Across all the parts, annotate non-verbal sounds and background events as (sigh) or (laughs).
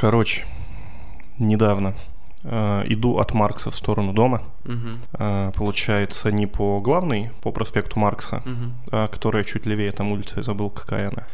Короче, недавно э, иду от Маркса в сторону дома. Мгм. Э, получается, не по главной, по проспекту Маркса, Мгм. а которая чуть левее, там улица, я забыл, какая она.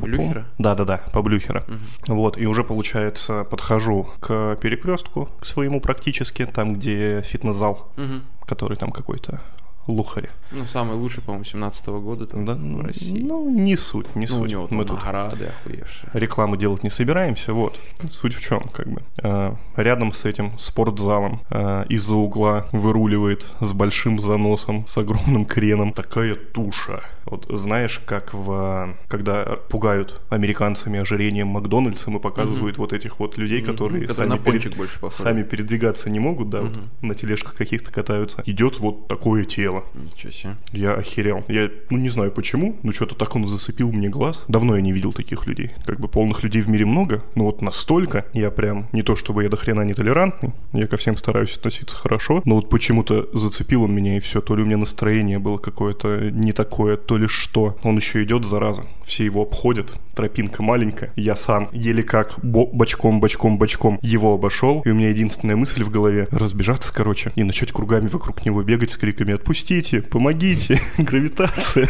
Блюхера? Да-да-да, по Блюхера. Мгм. Вот, и уже, получается, подхожу к перекрестку, к своему практически, там, где фитнес-зал, Мгм. который там какой-то лухари. Ну, самый лучший, по-моему, 17 года там Да, в России. Ну, не суть, не Ну, у суть. него там Мы тут награды охуевшие. рекламу делать не собираемся, вот. Суть в чем, как бы. Э, Рядом с этим спортзалом э, из-за угла выруливает с большим заносом, с огромным креном такая туша. Вот знаешь, как в... Когда пугают американцами ожирением Макдональдсом и показывают вот этих вот людей, Мгм. которые Которые сами, перед- сами передвигаться не могут, да, вот Мгм. на тележках каких-то катаются. Идет вот такое тело. Ничего себе. Я охерел. Я, ну, не знаю почему, но что-то так он зацепил мне глаз. Давно я не видел таких людей. Как бы полных людей в мире много, но вот настолько я прям... Не то чтобы я до хрена нетолерантный, я ко всем стараюсь относиться хорошо, но вот почему-то зацепил он меня и все. То ли у меня настроение было какое-то не такое, то ли что. Он еще идет, зараза. Все его обходят. Тропинка маленькая. Я сам еле как бо- бочком, бочком, бочком его обошел. И у меня единственная мысль в голове разбежаться, короче, и начать кругами вокруг него бегать с криками «Отпустите! Помогите! (laughs) Гравитация!»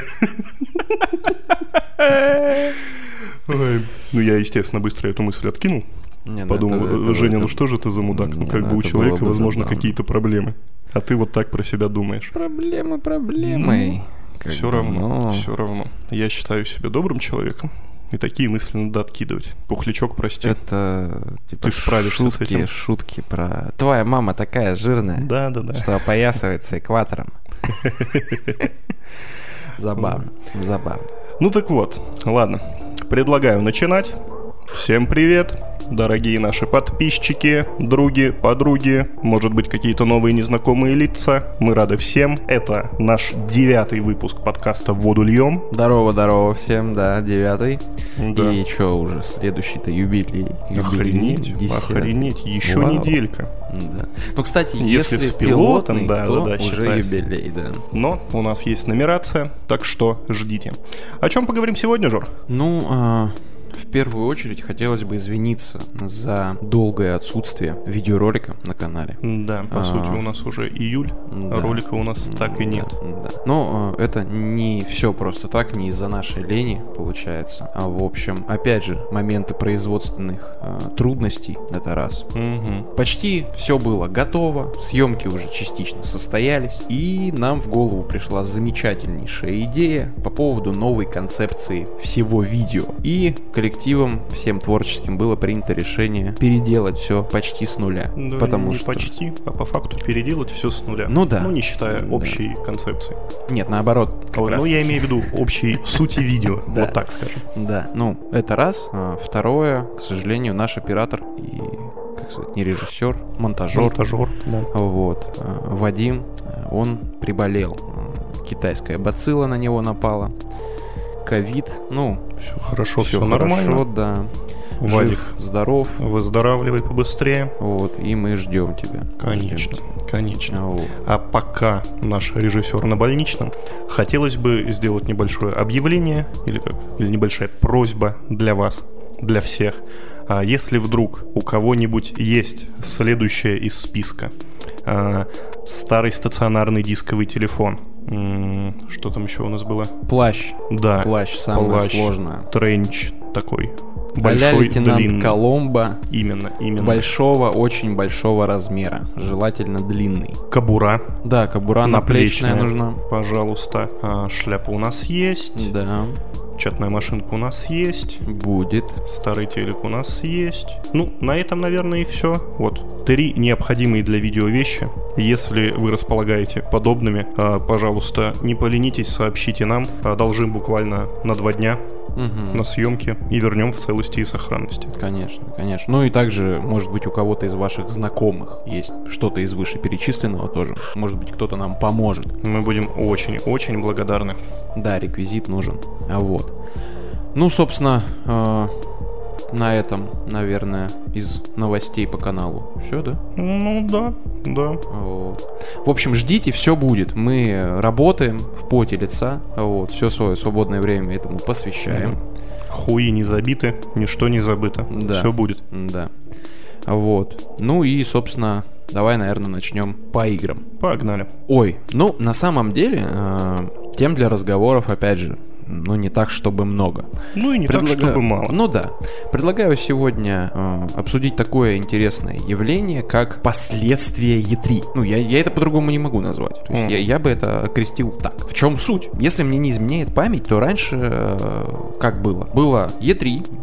Ой. Ну, я, естественно, быстро эту мысль откинул. Не, ну Подумал, это- это- Женя, ну это- что же ты за мудак? Ну, Не, как ну бы у это человека, бы возможно, какие-то проблемы. А ты вот так про себя думаешь. Проблемы проблемой. Как Все бы, равно, но- все равно. Я считаю себя добрым человеком. И такие мысли надо откидывать. Пухлячок, прости. Это типа Ты справишься с шутки, этим. шутки про твоя мама такая жирная, Да, да, да. что опоясывается экватором. Забавно, забавно. Ну так вот, ладно. Предлагаю начинать. Всем привет, дорогие наши подписчики, други, подруги, может быть какие-то новые незнакомые лица. Мы рады всем. Это наш девятый выпуск подкаста «Воду льем». Здорово, здорово всем, да, девятый. Да. И что уже, следующий-то юбилей. юбилей, Охренеть, десятый. охренеть, еще Вау. неделька. Да. Ну, кстати, Если если, с пилотом, пилотный, да, то да, да, уже считай. юбилей, да. Но у нас есть нумерация, так что ждите. О чем поговорим сегодня, Жор? Ну, а, в первую очередь хотелось бы извиниться за долгое отсутствие видеоролика на канале. Да, по А. сути, у нас уже июль, Да. а ролика у нас так и нет. Да, да. Но э, это не все просто так, не из-за нашей лени получается. А в общем, опять же, моменты производственных э, трудностей это раз. Мгм. Почти все было готово, съемки уже частично состоялись, и нам в голову пришла замечательнейшая идея по поводу новой концепции всего видео. И коллективом всем творческим было принято решение переделать все почти с нуля. Да, потому не что... почти, а по факту переделать все с нуля. Ну да. Ну, не считая Да. общей концепции. Нет, наоборот. как Ой, раз ну, я имею в виду общей сути (laughs) видео, Да. вот так скажем. Да, ну, это раз. А, второе, к сожалению, наш оператор и, как сказать, не режиссер, монтажер, Монтажер, да. вот, а, Вадим, он приболел. Китайская бацилла на него напала. Ковид, ну, Все хорошо, все все нормально. хорошо, да. Вадик, Жив, здоров, выздоравливай побыстрее. вот, и мы ждем тебя. Конечно, Ждем тебя. конечно. А, вот. А пока наш режиссер на больничном, хотелось бы сделать небольшое объявление или как или небольшая просьба для вас, для всех. А Если вдруг у кого-нибудь есть следующее из списка, а, старый стационарный дисковый телефон, что там еще у нас было? Плащ, Да, плащ самое плащ. сложное. тренч такой а большой, лейтенант длинный. Коломбо Именно, именно. большого, очень большого размера, желательно длинный. Кабура, Да, кобура наплечная наплечная, нужна. пожалуйста. А, шляпа у нас есть. Да, Чатная машинка у нас есть. будет. Старый телек у нас есть. Ну, на этом, наверное, и все. Вот. Три необходимые для видео вещи. Если вы располагаете подобными, а, пожалуйста, не поленитесь, сообщите нам. Одолжим буквально на два дня Мгм. на съемки и вернем в целости и сохранности. Конечно, конечно. Ну и также, может быть, у кого-то из ваших знакомых есть что-то из вышеперечисленного тоже. Может быть, кто-то нам поможет. Мы будем очень-очень благодарны. Да, реквизит нужен. А вот. Ну, собственно, э, на этом, наверное, из новостей по каналу. Все, да? Ну да, да. Вот. В общем, ждите, все будет. Мы работаем в поте лица. Вот, все свое свободное время этому посвящаем. Хуи не забиты, ничто не забыто. Да. Все будет. Да. Вот. Ну и, собственно, давай, наверное, начнем по играм. Погнали. Ой, ну, на самом деле, э, тем для разговоров, опять же, ну, не так, чтобы много. Ну и не так, чтобы мало. Ну да. Предлагаю сегодня э, обсудить такое интересное явление, как последствия E3. Ну, я, я это по-другому не могу назвать. То есть Мгм. я, я бы это окрестил так. В чем суть? Если мне не изменяет память, то раньше э, как было? Было E3, м,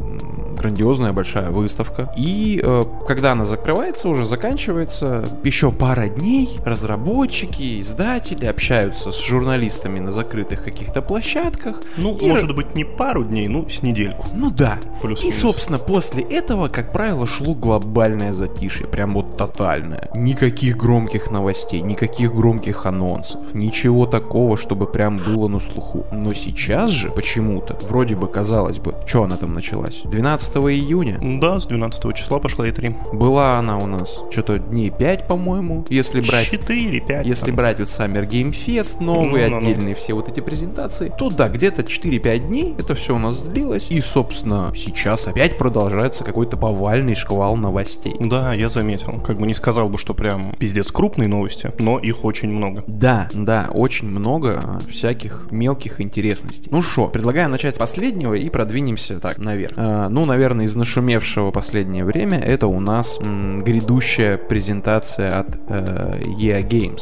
грандиозная большая выставка. И э, когда она закрывается, уже заканчивается, еще пара дней разработчики, издатели общаются с журналистами на закрытых каких-то площадках. Ну, И может быть, не пару дней, ну, с недельку. Ну да. Плюс-минус. И, собственно, после этого, как правило, шло глобальное затишье, прям вот тотальное. Никаких громких новостей, никаких громких анонсов, ничего такого, чтобы прям было на слуху. Но сейчас же, почему-то, вроде бы, казалось бы, что она там началась? 12 июня? Да, с 12 числа пошла и 3. Была она у нас что-то дней 5, по-моему, если брать 4, 5. если брать вот Summer Game Fest, новые Ну-ну-ну. отдельные все вот эти презентации, то да, где-то 4-5 дней это все у нас длилось. И, собственно, сейчас опять продолжается какой-то повальный шквал новостей. Да, я заметил. Как бы не сказал бы, что прям пиздец крупные новости, но их очень много. Да, да, очень много всяких мелких интересностей. Ну что, предлагаю начать с последнего и продвинемся так наверх. А, ну, наверное, из нашумевшего последнее время это у нас м, грядущая презентация от э, EA Games.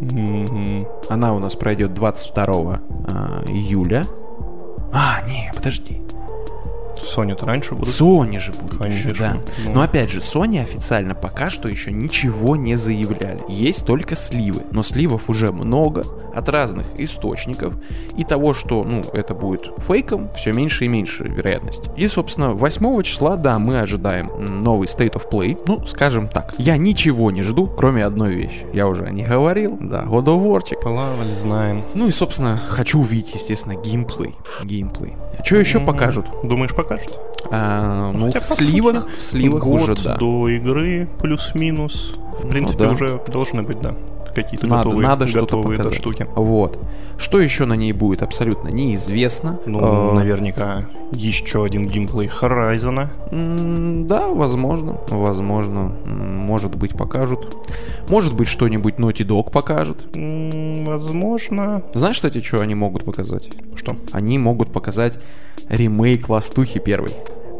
Мгм. Она у нас пройдет 22 а, июля. А, не, подожди. Sony-то раньше будут. Sony же будут Конечно, еще, да. ну. Но опять же, Sony официально пока что еще ничего не заявляли. Есть только сливы. Но сливов уже много от разных источников. И того, что, ну, это будет фейком, все меньше и меньше вероятность. И, собственно, 8 числа, да, мы ожидаем новый State of Play. Ну, скажем так. Я ничего не жду, кроме одной вещи. Я уже не говорил, да, God of War'чик. Плавали, знаем. Ну и, собственно, хочу увидеть, естественно, геймплей. Геймплей. А что еще М, покажут? Думаешь, покажут? А, ну, Хотя, в сливах, в сливах Год уже, да. до игры плюс-минус. В Ну принципе, да. уже должны быть, да. Какие-то Надо, готовые, надо что-то готовые показать. штуки. Вот. Что еще на ней будет, абсолютно неизвестно. Ну, Э, наверняка еще один геймплей Horizon. м, Да, возможно, возможно. Может быть, покажут. Может быть, что-нибудь Naughty Dog покажет. М, Возможно. Знаешь, кстати, что они могут показать? Что? Они могут показать ремейк Ластухи первый.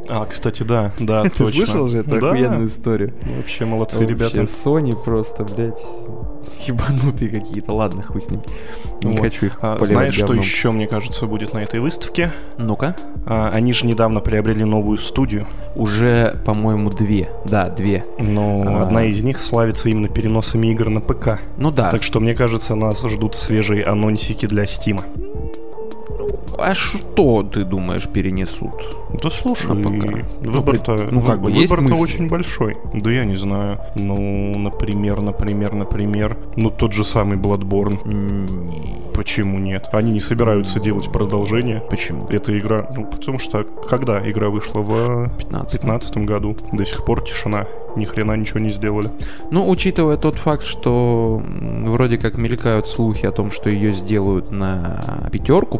А, кстати, да, да, (laughs) Ты точно. слышал же эту да. охуенную историю? Вообще молодцы, Вообще, ребята. Sony просто, блядь, ебанутые какие-то. Ладно, хуй с ним. Не Вот. хочу их А, знаешь, что еще, мне кажется, будет на этой выставке? Ну-ка. А, они же недавно приобрели новую студию, Уже, по-моему, две. Да, две. но А. одна из них славится именно переносами игр на ПК. Ну да. Так что, мне кажется, нас ждут свежие анонсики для Стима. А что ты думаешь перенесут? Да слушай, На ПК. выбор-то, Ну, как бы, выбор-то очень большой. Да я не знаю. Ну, например, например, например, ну тот же самый Bloodborne. Не. Почему нет? Они не собираются делать продолжение. Почему? Эта игра, ну потому что когда игра вышла в 15. 2015 году, до сих пор тишина, ни хрена ничего не сделали. Ну, учитывая тот факт, что вроде как мелькают слухи о том, что ее сделают на пятерку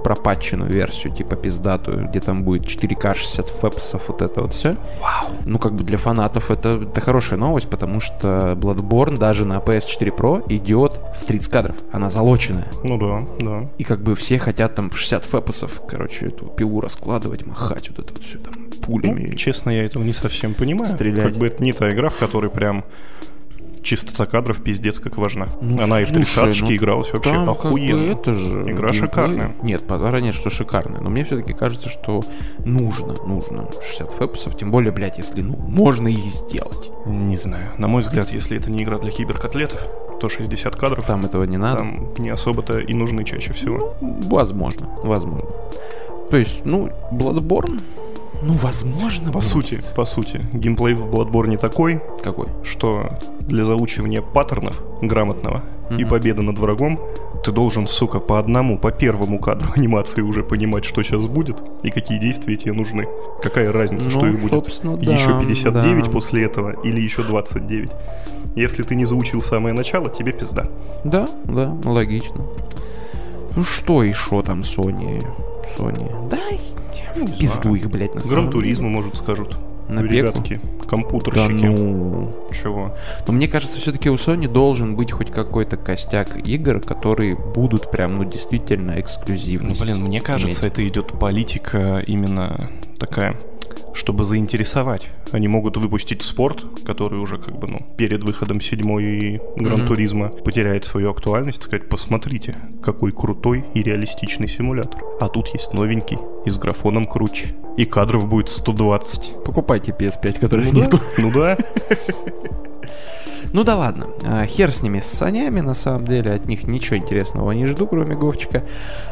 пропатченную версию, типа пиздатую, где там будет 4К 60 фэпсов, вот это вот все. Вау. Ну, как бы для фанатов это, это хорошая новость, потому что Bloodborne даже на PS4 Pro идет в 30 кадров. Она залоченная. Ну да, да. И как бы все хотят там в 60 фэпсов, короче, эту пилу раскладывать, махать вот это вот все там пулями. Ну, честно, я этого не совсем понимаю. Стрелять. Как бы это не та игра, в которой прям чистота кадров пиздец как важна. Ну, Она и в слушай, 30 ну, игралась вообще Там как бы охуенно. это же Игра геймплей. шикарная. Нет, позора нет, что шикарная. Но мне все-таки кажется, что нужно, нужно 60 фэпсов. Тем более, блядь, если ну, можно их сделать. Не знаю. На мой взгляд, если это не игра для киберкотлетов, то 60 кадров Там этого не надо. там не особо-то и нужны чаще всего. Возможно, возможно. То есть, ну, Bloodborne, ну, возможно. По будет. сути, по сути, геймплей в Bloodborne такой, Какой? что для заучивания паттернов грамотного и Мгм. победы над врагом ты должен, сука, по одному, по первому кадру (laughs) анимации уже понимать, что сейчас будет и какие действия тебе нужны. Какая разница, что Ну, их будет? да, еще 59 да. после этого или еще 29? Если ты не заучил самое начало, тебе пизда. Да, да, логично. Ну что еще там Sony? Sony. Да, В пизду их, блядь, на самом деле. Туризма, может, скажут. На? Ребятки, Да компьютерщики. ну... Чего? Но мне кажется, все-таки у Sony должен быть хоть какой-то костяк игр, которые будут прям, ну, действительно Ну, эксклюзивность. блин, мне кажется, это идет политика именно такая, чтобы заинтересовать. Они могут выпустить спорт, который уже как бы, ну, перед выходом седьмой Гран Мгм. Туризма потеряет свою актуальность, сказать, посмотрите, какой крутой и реалистичный симулятор. А тут есть новенький, и с графоном круче. И кадров будет 120. Покупайте PS5, которых Ну нету. да, ну да. (laughs) Ну да ладно, а, хер с ними, с санями, на самом деле, от них ничего интересного не жду, кроме Говчика.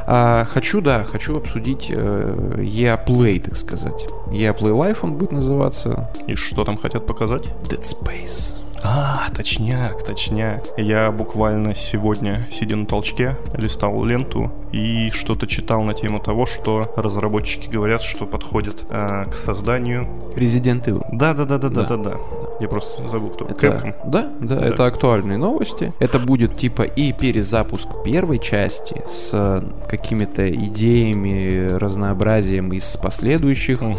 А, хочу, да, хочу обсудить э, EA Play, так сказать. EA Play Life он будет называться. И что там хотят показать? Dead Space. А, точняк, точняк. Я буквально сегодня, сидя на толчке, листал ленту и что-то читал на тему того, что разработчики говорят, что подходит а, к созданию. Resident Evil. Да, да, да, да, да, Да. да. Я просто забыл, кто. Это, Capcom. да, да, Да. это актуальные новости. Это будет типа и перезапуск первой части с э, какими-то идеями, разнообразием из последующих. Мгм.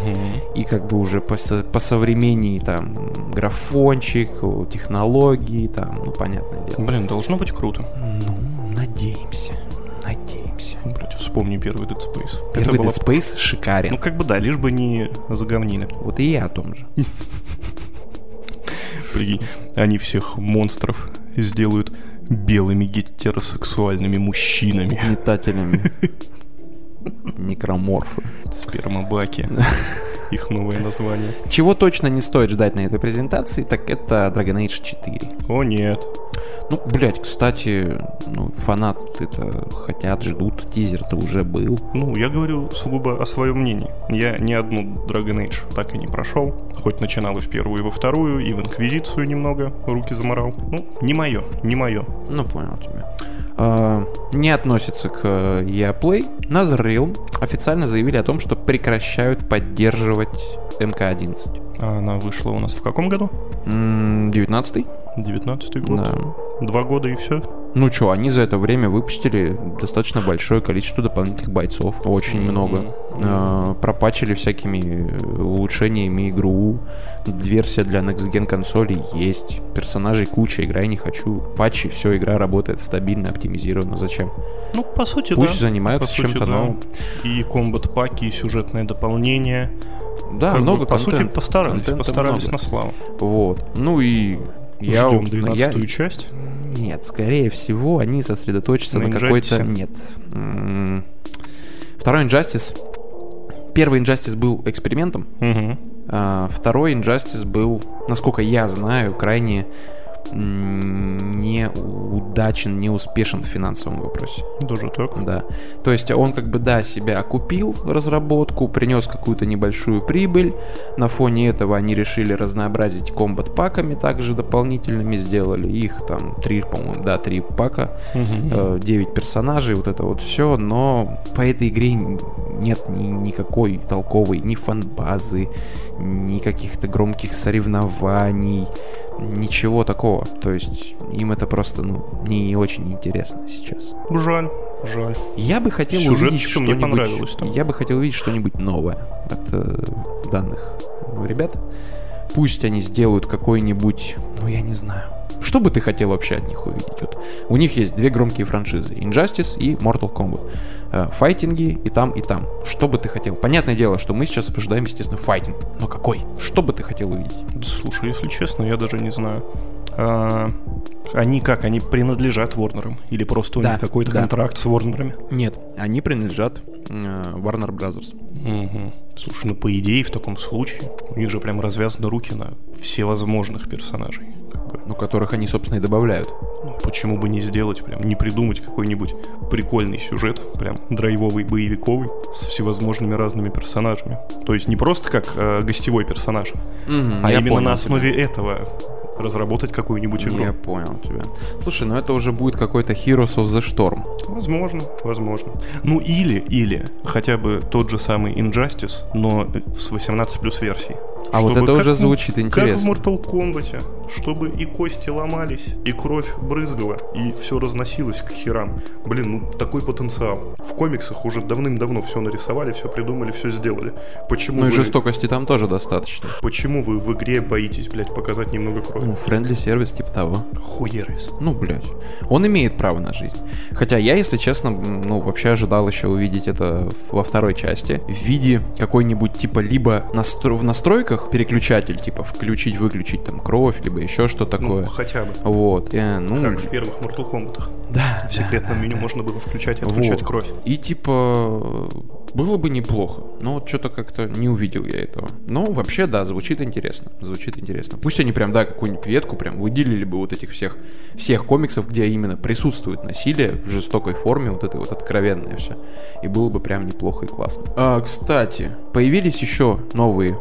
И как бы уже по, по современней там графончик, технологии, там, ну понятное дело. Блин, должно быть круто. Ну, надеемся, надеемся. Блять, вспомни первый Dead Space. Первый Это Dead Space шикарен. Ну, как бы да, лишь бы не заговнили. Вот и я о том же. Прикинь, они всех монстров сделают белыми гетеросексуальными мужчинами. Метателями. (laughs) Некроморфы. Спермобаки. (laughs) Их новое название. Чего точно не стоит ждать на этой презентации, так это Dragon Age 4. О нет. Ну, блядь, кстати, ну, фанаты-то хотят, ждут, тизер-то уже был. Ну, я говорю сугубо о своем мнении. Я ни одну Dragon Age так и не прошел. Хоть начинал и в первую, и во вторую, и в Инквизицию немного руки заморал. Ну, не мое, не мое. Ну, понял тебя. А, не относится к э, EA Play. NetherRealm официально заявили о том, что прекращают поддерживать МК-11. А она вышла у нас в каком году? М, 19-й? 19 год. Да. Два года и все. Ну что, они за это время выпустили достаточно большое количество дополнительных бойцов. Очень Мгм. много. А, пропачили всякими э, улучшениями игру. Версия для Next Gen консолей есть. Персонажей куча, играй не хочу. Патчи, все, игра работает стабильно, оптимизирована. Зачем? Ну, по сути, Пусть да. занимаются сути, чем-то да. новым. И комбат-паки, и сюжетное дополнение. Да, Как бы, много По сути, контента. постарались. Контента Постарались много. на славу. Вот. Ну и я... Ждем я- 12 часть. Нет, скорее всего, они сосредоточатся На на, какой-то... Нет. Второй Injustice... Первый Injustice был экспериментом, Угу. второй Injustice был, насколько я знаю, крайне неудачен, неуспешен в финансовом вопросе. Даже так. Да. То есть он как бы, да, себя окупил разработку, принес какую-то небольшую прибыль. На фоне этого они решили разнообразить комбат паками, также дополнительными сделали их там три, по-моему, да, три пака, Мгм. 9 персонажей, вот это вот все, но по этой игре нет ни- никакой толковой ни фан-базы, ни каких-то громких соревнований, ничего такого. То есть им это просто, ну, не очень интересно сейчас. Жаль, жаль. Я бы хотел Сюжеточка увидеть мне что-нибудь. там. Я бы хотел увидеть что-нибудь новое от э, данных ребят. Пусть они сделают какой-нибудь, ну я не знаю. Что бы ты хотел вообще от них увидеть? Вот у них есть две громкие франшизы: Injustice и Mortal Kombat. Э, файтинги и там, и там. Что бы ты хотел? Понятное дело, что мы сейчас обсуждаем, естественно, файтинг. Но какой? Что бы ты хотел увидеть? Да, Слушай, если честно, я даже не знаю. А, они как? Они принадлежат Ворнерам? Или просто у Да, них какой-то да. контракт с Ворнерами? Нет, они принадлежат э, Warner Brothers. Мгм. Слушай, ну по идее в таком случае у них же прям развязаны руки на всевозможных персонажей. Как бы. Ну, которых они, собственно, и добавляют. Ну, почему бы не сделать, прям не придумать какой-нибудь прикольный сюжет, прям драйвовый, боевиковый, с всевозможными разными персонажами. То есть не просто как э, гостевой персонаж, Мгм, а именно понял на тебя. основе этого разработать какую-нибудь игру. Я понял тебя. Слушай, ну это уже будет какой-то Heroes of the Storm. Возможно, возможно. Ну или, или хотя бы тот же самый Injustice, но с 18 плюс версией. А вот Чтобы это уже звучит Как в интересно. Mortal Kombat, чтобы и кости ломались, и кровь брызгала, и все разносилось к херам. Блин, ну такой потенциал. В комиксах уже давным-давно все нарисовали, все придумали, все сделали. Почему Ну и вы... жестокости там тоже достаточно. Почему вы в игре боитесь, блядь, показать немного крови? Ну, френдли сервис типа того. Хуерис. Ну, блядь. Он имеет право на жизнь. Хотя я, если честно, ну, вообще ожидал еще увидеть это во второй части. В виде какой-нибудь, типа, либо настро- в настройках переключатель, типа, включить-выключить там кровь, либо еще что такое. Ну, хотя бы. Вот. Э, ну, Как в первых Mortal Kombat. да, В секретном меню можно было включать и отключать Вот. кровь. И типа было бы неплохо, но вот что-то как-то не увидел я этого. Но вообще, да, звучит интересно, звучит интересно. Пусть они прям, да, какую-нибудь ветку прям выделили бы вот этих всех, всех комиксов, где именно присутствует насилие в жестокой форме, вот это вот откровенное все. И было бы прям неплохо и классно. А, кстати, появились еще новые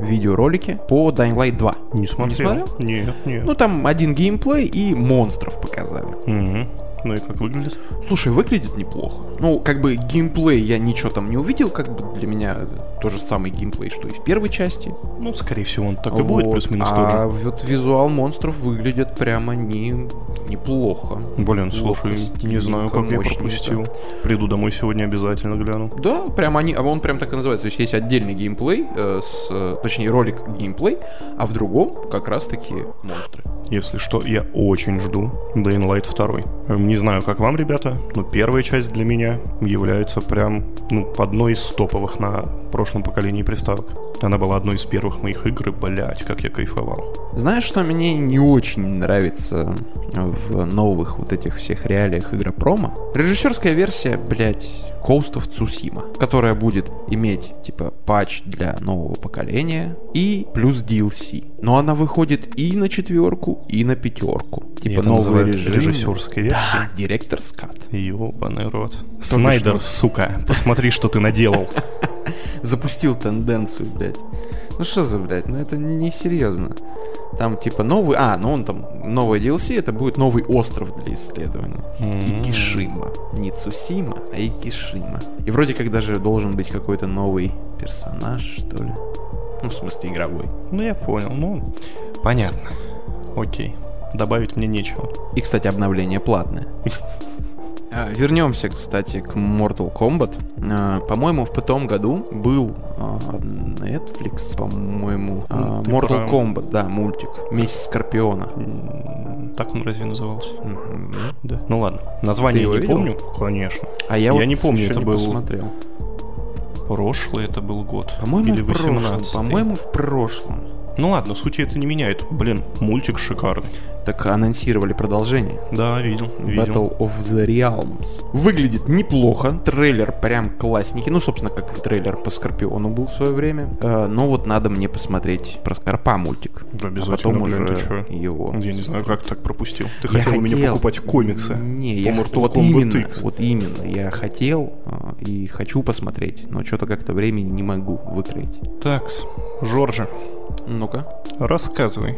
видеоролики по Dying Light 2. Не смотрел. смотрел? Нет, нет. Ну, там один геймплей и монстров показали. Мгм. Ну и как выглядит? Слушай, выглядит неплохо. Ну, как бы геймплей я ничего там не увидел, как бы для меня то же самый геймплей, что и в первой части. Ну, скорее всего, он так и будет, Вот. плюс-минус а тоже. вот визуал монстров выглядит прямо не неплохо. Блин, слушай, не знаю, как я пропустил. Приду домой сегодня обязательно гляну. Да, прям они, а он прям так и называется. То есть есть отдельный геймплей, э, с, э, точнее ролик геймплей, а в другом как раз таки монстры. Если что, я очень жду Dying Light 2. Эм, Не знаю, как вам, ребята, но первая часть для меня является прям ну, одной из топовых на прошлом поколении приставок. Она была одной из первых моих игр, и, блядь, как я кайфовал. Знаешь, что мне не очень нравится в новых вот этих всех реалиях игропрома? Режиссерская версия, блядь, Coast of Tsushima, которая будет иметь, типа, патч для нового поколения и плюс DLC. Но она выходит и на четверку, и на пятерку. Типа это новый режим. режиссерской версией. Да, директорс кат. Ёбаный рот. Снайдер, сука, посмотри, что ты наделал. (laughs) Запустил тенденцию, блядь. Ну что за, блядь, ну это несерьезно. Там типа новый... А, ну он там... Новое DLC, это будет новый остров для исследования. Икишима. Не Цусима, а Икишима. И вроде как даже должен быть какой-то новый персонаж, что ли. Ну, в смысле, игровой. Ну, я понял, ну, понятно. Окей, добавить мне нечего. И, кстати, обновление платное. (laughs) А, Вернемся, кстати, к Mortal Kombat. А, По-моему, в том году был а, Netflix, по-моему, Ты Mortal про- Kombat, да, мультик. Месть Скорпиона. Так он разве назывался? Мгм. Да. Ну ладно. Название его не видел? помню. Конечно. А я, Я вот не помню, это не был- посмотрел. Прошлый это был год. По-моему, Или в прошлом. 18 По-моему, в прошлом. Ну ладно, сути это не меняет. Блин, мультик шикарный. Так анонсировали продолжение. Да, видел, видел. Battle of the Realms. Выглядит неплохо. Трейлер прям классненький. Ну, собственно, как и трейлер по Скорпиону был в свое время. Э, но вот надо мне посмотреть про Скорпа мультик. Да, а обязательно, потом блин, уже его. Я не знаю, как так пропустил. Ты Я хотел у меня хотел. покупать комиксы. Не, я Mortal вот Kombat именно, X. вот именно. Я хотел а, и хочу посмотреть, но что-то как-то времени не могу выкроить. Такс, Жоржа, Ну-ка. рассказывай,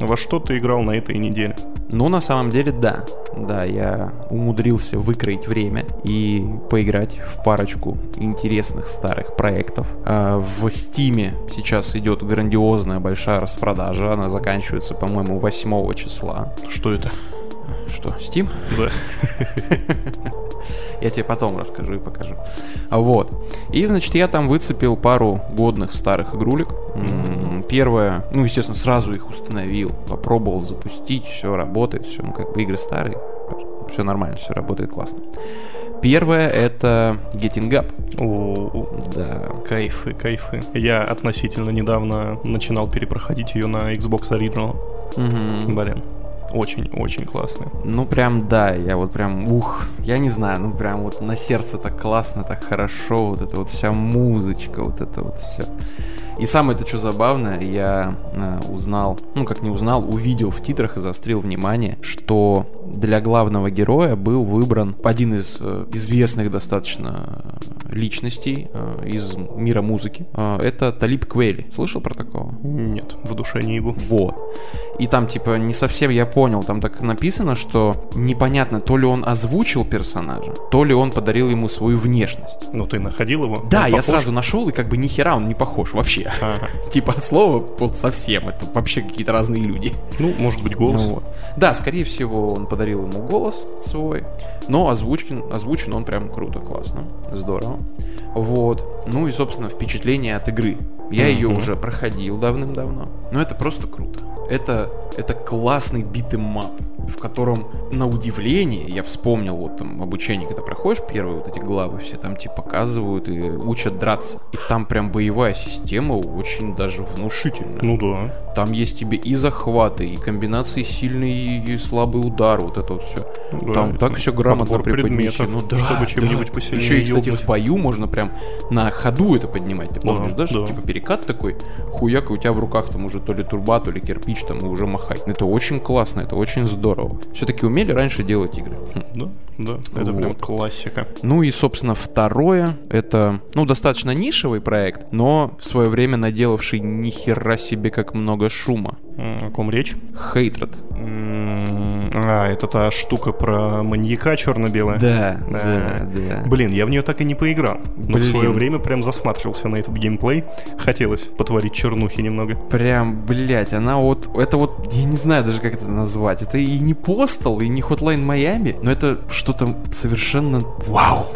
во что ты играл на этой неделе? Ну, на самом деле, да. Да, я умудрился выкроить время и поиграть в парочку интересных старых проектов. А, В Стиме сейчас идет грандиозная большая распродажа. Она заканчивается, по-моему, 8 числа. Что это? Что, Steam? Да. (laughs) Я тебе потом расскажу и покажу. А Вот. И, значит, я там выцепил пару годных старых игрулек. Первое, ну, естественно, сразу их установил, попробовал запустить, все работает, все, ну, как бы игры старые, все нормально, все работает классно. Первое это Getting Up. О, Да. кайфы, кайфы. Я относительно недавно начинал перепроходить ее на Xbox Original. Мгм. Блин, очень-очень классная. Ну, прям, да, я вот прям, ух, я не знаю, ну, прям вот на сердце так классно, так хорошо, вот это вот вся музычка, вот это вот все. И самое это что забавное, я э, узнал, ну, как не узнал, увидел в титрах и заострил внимание, что для главного героя был выбран один из э, известных достаточно э, личностей э, из мира музыки. Э, это Талиб Квейли. Слышал про такого? Нет, в душе не ебу. Вот. И там, типа, не совсем я понял, там так написано, что непонятно, то ли он озвучил персонажа, то ли он подарил ему свою внешность. Ну ты находил его? Да, я похож? сразу нашел, и как бы ни хера он не похож вообще. Вообще. Ага. (laughs) Типа от слова вот совсем. Это вообще какие-то разные люди. Ну, может быть, голос. Ну вот. Да, скорее всего, он подарил ему голос свой, но озвучен, озвучен он прям круто, классно, здорово. Вот. Ну и, собственно, впечатление от игры. Я ее Мгм. уже проходил давным-давно, но это просто круто. Это, это классный битэмап, в котором, на удивление, я вспомнил вот там обучение, когда проходишь первые вот эти главы, все там тебе показывают и учат драться. И там прям боевая система очень даже внушительная. Ну да. Там есть тебе и захваты, и комбинации сильный и слабый удар, вот это вот все. Да. Там так все грамотно преподнесено. Ну да, чтобы чем-нибудь да. посильнее Еще и, кстати, ёбнуть. в бою можно прям на ходу это поднимать. Ты Да, помнишь, да? Что да. типа перекат такой, хуяк, и у тебя в руках там уже то ли турба, то ли кирпич, там и уже махать. Это очень классно, это очень здорово. Все-таки умели раньше делать игры. Хм. Да, да, это прям Вот. классика. Ну и, собственно, второе, это, ну, достаточно нишевый проект, но в свое время наделавший ни хера себе как много шума. О ком речь? Хейтред. М, А, это та штука про маньяка черно-белая? Да, Да. да, да. Блин, я в нее так и не поиграл. Но в Блин. свое время прям засматривался на этот геймплей. Хотелось потворить чернухи немного. Прям, блять, она вот, это вот, я не знаю даже, как это назвать. Это и не Postal, и не Hotline Miami, но это что-то совершенно вау.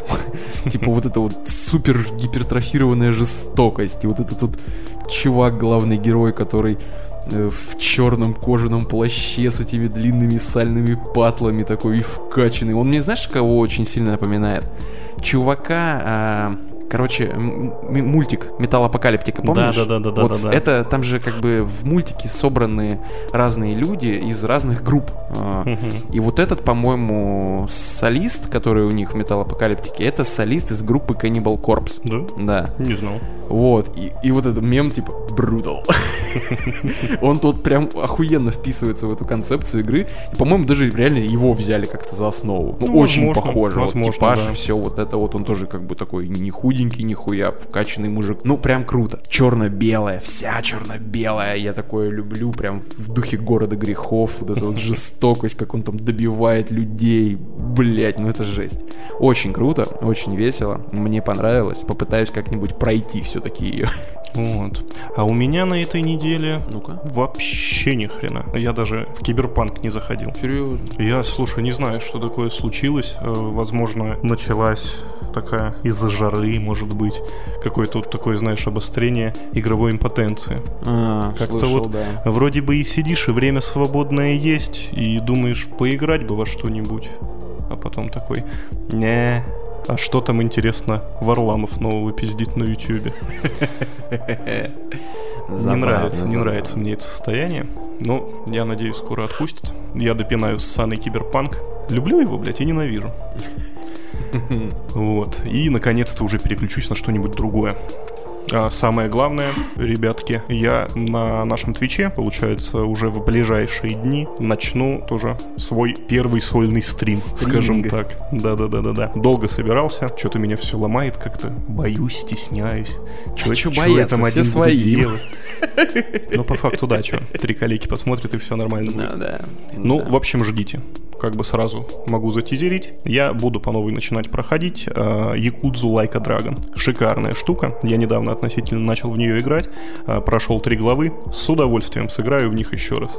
(laughs) Типа вот это вот супер гипертрофированная жестокость. И вот этот вот чувак, главный герой, который в черном кожаном плаще с этими длинными сальными патлами такой и вкачанный. Он мне, знаешь, кого очень сильно напоминает? Чувака, короче, мультик Металлопокалиптика, помнишь? Да-да-да-да-да-да. Вот с- это там же как бы в мультике собраны разные люди из разных групп. А. И вот этот, по-моему, солист, который у них в Металлопокалиптике, это солист из группы Cannibal Corpse. Да? Да. Не знал. Вот, и, и вот этот мем типа Brutal. (laughs) Он тут прям охуенно вписывается в эту концепцию игры. И, по-моему, даже реально его взяли как-то за основу. Ну, Ну, очень возможно, похоже. Вот возможно, типаж, да. все вот это вот он тоже как бы такой не худенький, нихуя, вкачанный мужик. Ну, прям круто. Черно-белая, вся черно-белая. Я такое люблю, прям в духе города грехов. Вот эта вот (laughs) жестокость, как он там добивает людей. Блять, ну это жесть. Очень круто, очень весело. Мне понравилось. Попытаюсь как-нибудь пройти все-таки ее. Вот. А у меня на этой неделе Ну-ка. вообще ни хрена. Я даже в киберпанк не заходил. Серьезно. Я, слушай, не знаю, что такое случилось. Э, Возможно, началась такая из-за жары, может быть, какое-то вот такое, знаешь, обострение игровой импотенции. А, Как-то вот да. Вроде бы и сидишь, и время свободное есть, и думаешь, поиграть бы во что-нибудь. А потом такой, не, а что там интересно Варламов нового пиздит на Ютьюбе? (laughs) Не нравится, не нравится мне это состояние. Но я надеюсь, скоро отпустят. Я допинаю ссаный киберпанк. Люблю его, блядь, и ненавижу. (laughs) Вот. И наконец-то уже переключусь на что-нибудь другое. А самое главное, ребятки, я на нашем Твиче, получается, уже в ближайшие дни начну тоже свой первый сольный стрим, скажем Стринг. так. Да-да-да-да-да. Долго собирался, что-то меня все ломает как-то. Боюсь, стесняюсь. Чё, А чё бояться, там все свои. делать? (laughs) Ну, по факту, да, что. Три коллеги посмотрят, и все нормально будет. Да, да. Ну, в общем, ждите. Как бы сразу могу затизерить. Я буду по новой начинать проходить э, Якудзу Like a Dragon. Шикарная штука. Я недавно относительно начал в нее играть. Э, прошел три главы. С удовольствием сыграю в них еще раз.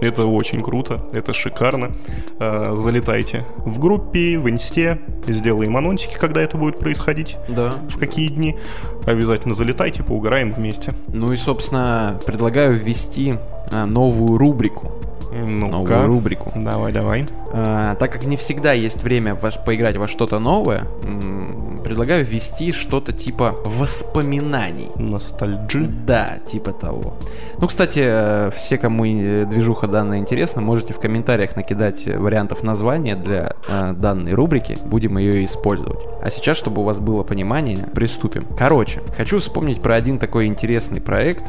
Это очень круто. Это шикарно. Э, залетайте в группе, в инсте. Сделаем анонсики, когда это будет происходить. Да. В какие дни. Обязательно залетайте, поугараем вместе. Ну и, собственно, предлагаю ввести новую рубрику. Новую Ну-ка. рубрику. Давай, давай. А, так как не всегда есть время ваш- поиграть во что-то новое, предлагаю ввести что-то типа воспоминаний. Ностальджи. Да, типа того. Ну, кстати, э, все, кому э, движуха данная интересна, можете в комментариях накидать вариантов названия для э, данной рубрики. Будем ее использовать. А сейчас, чтобы у вас было понимание, приступим. Короче, хочу вспомнить про один такой интересный проект.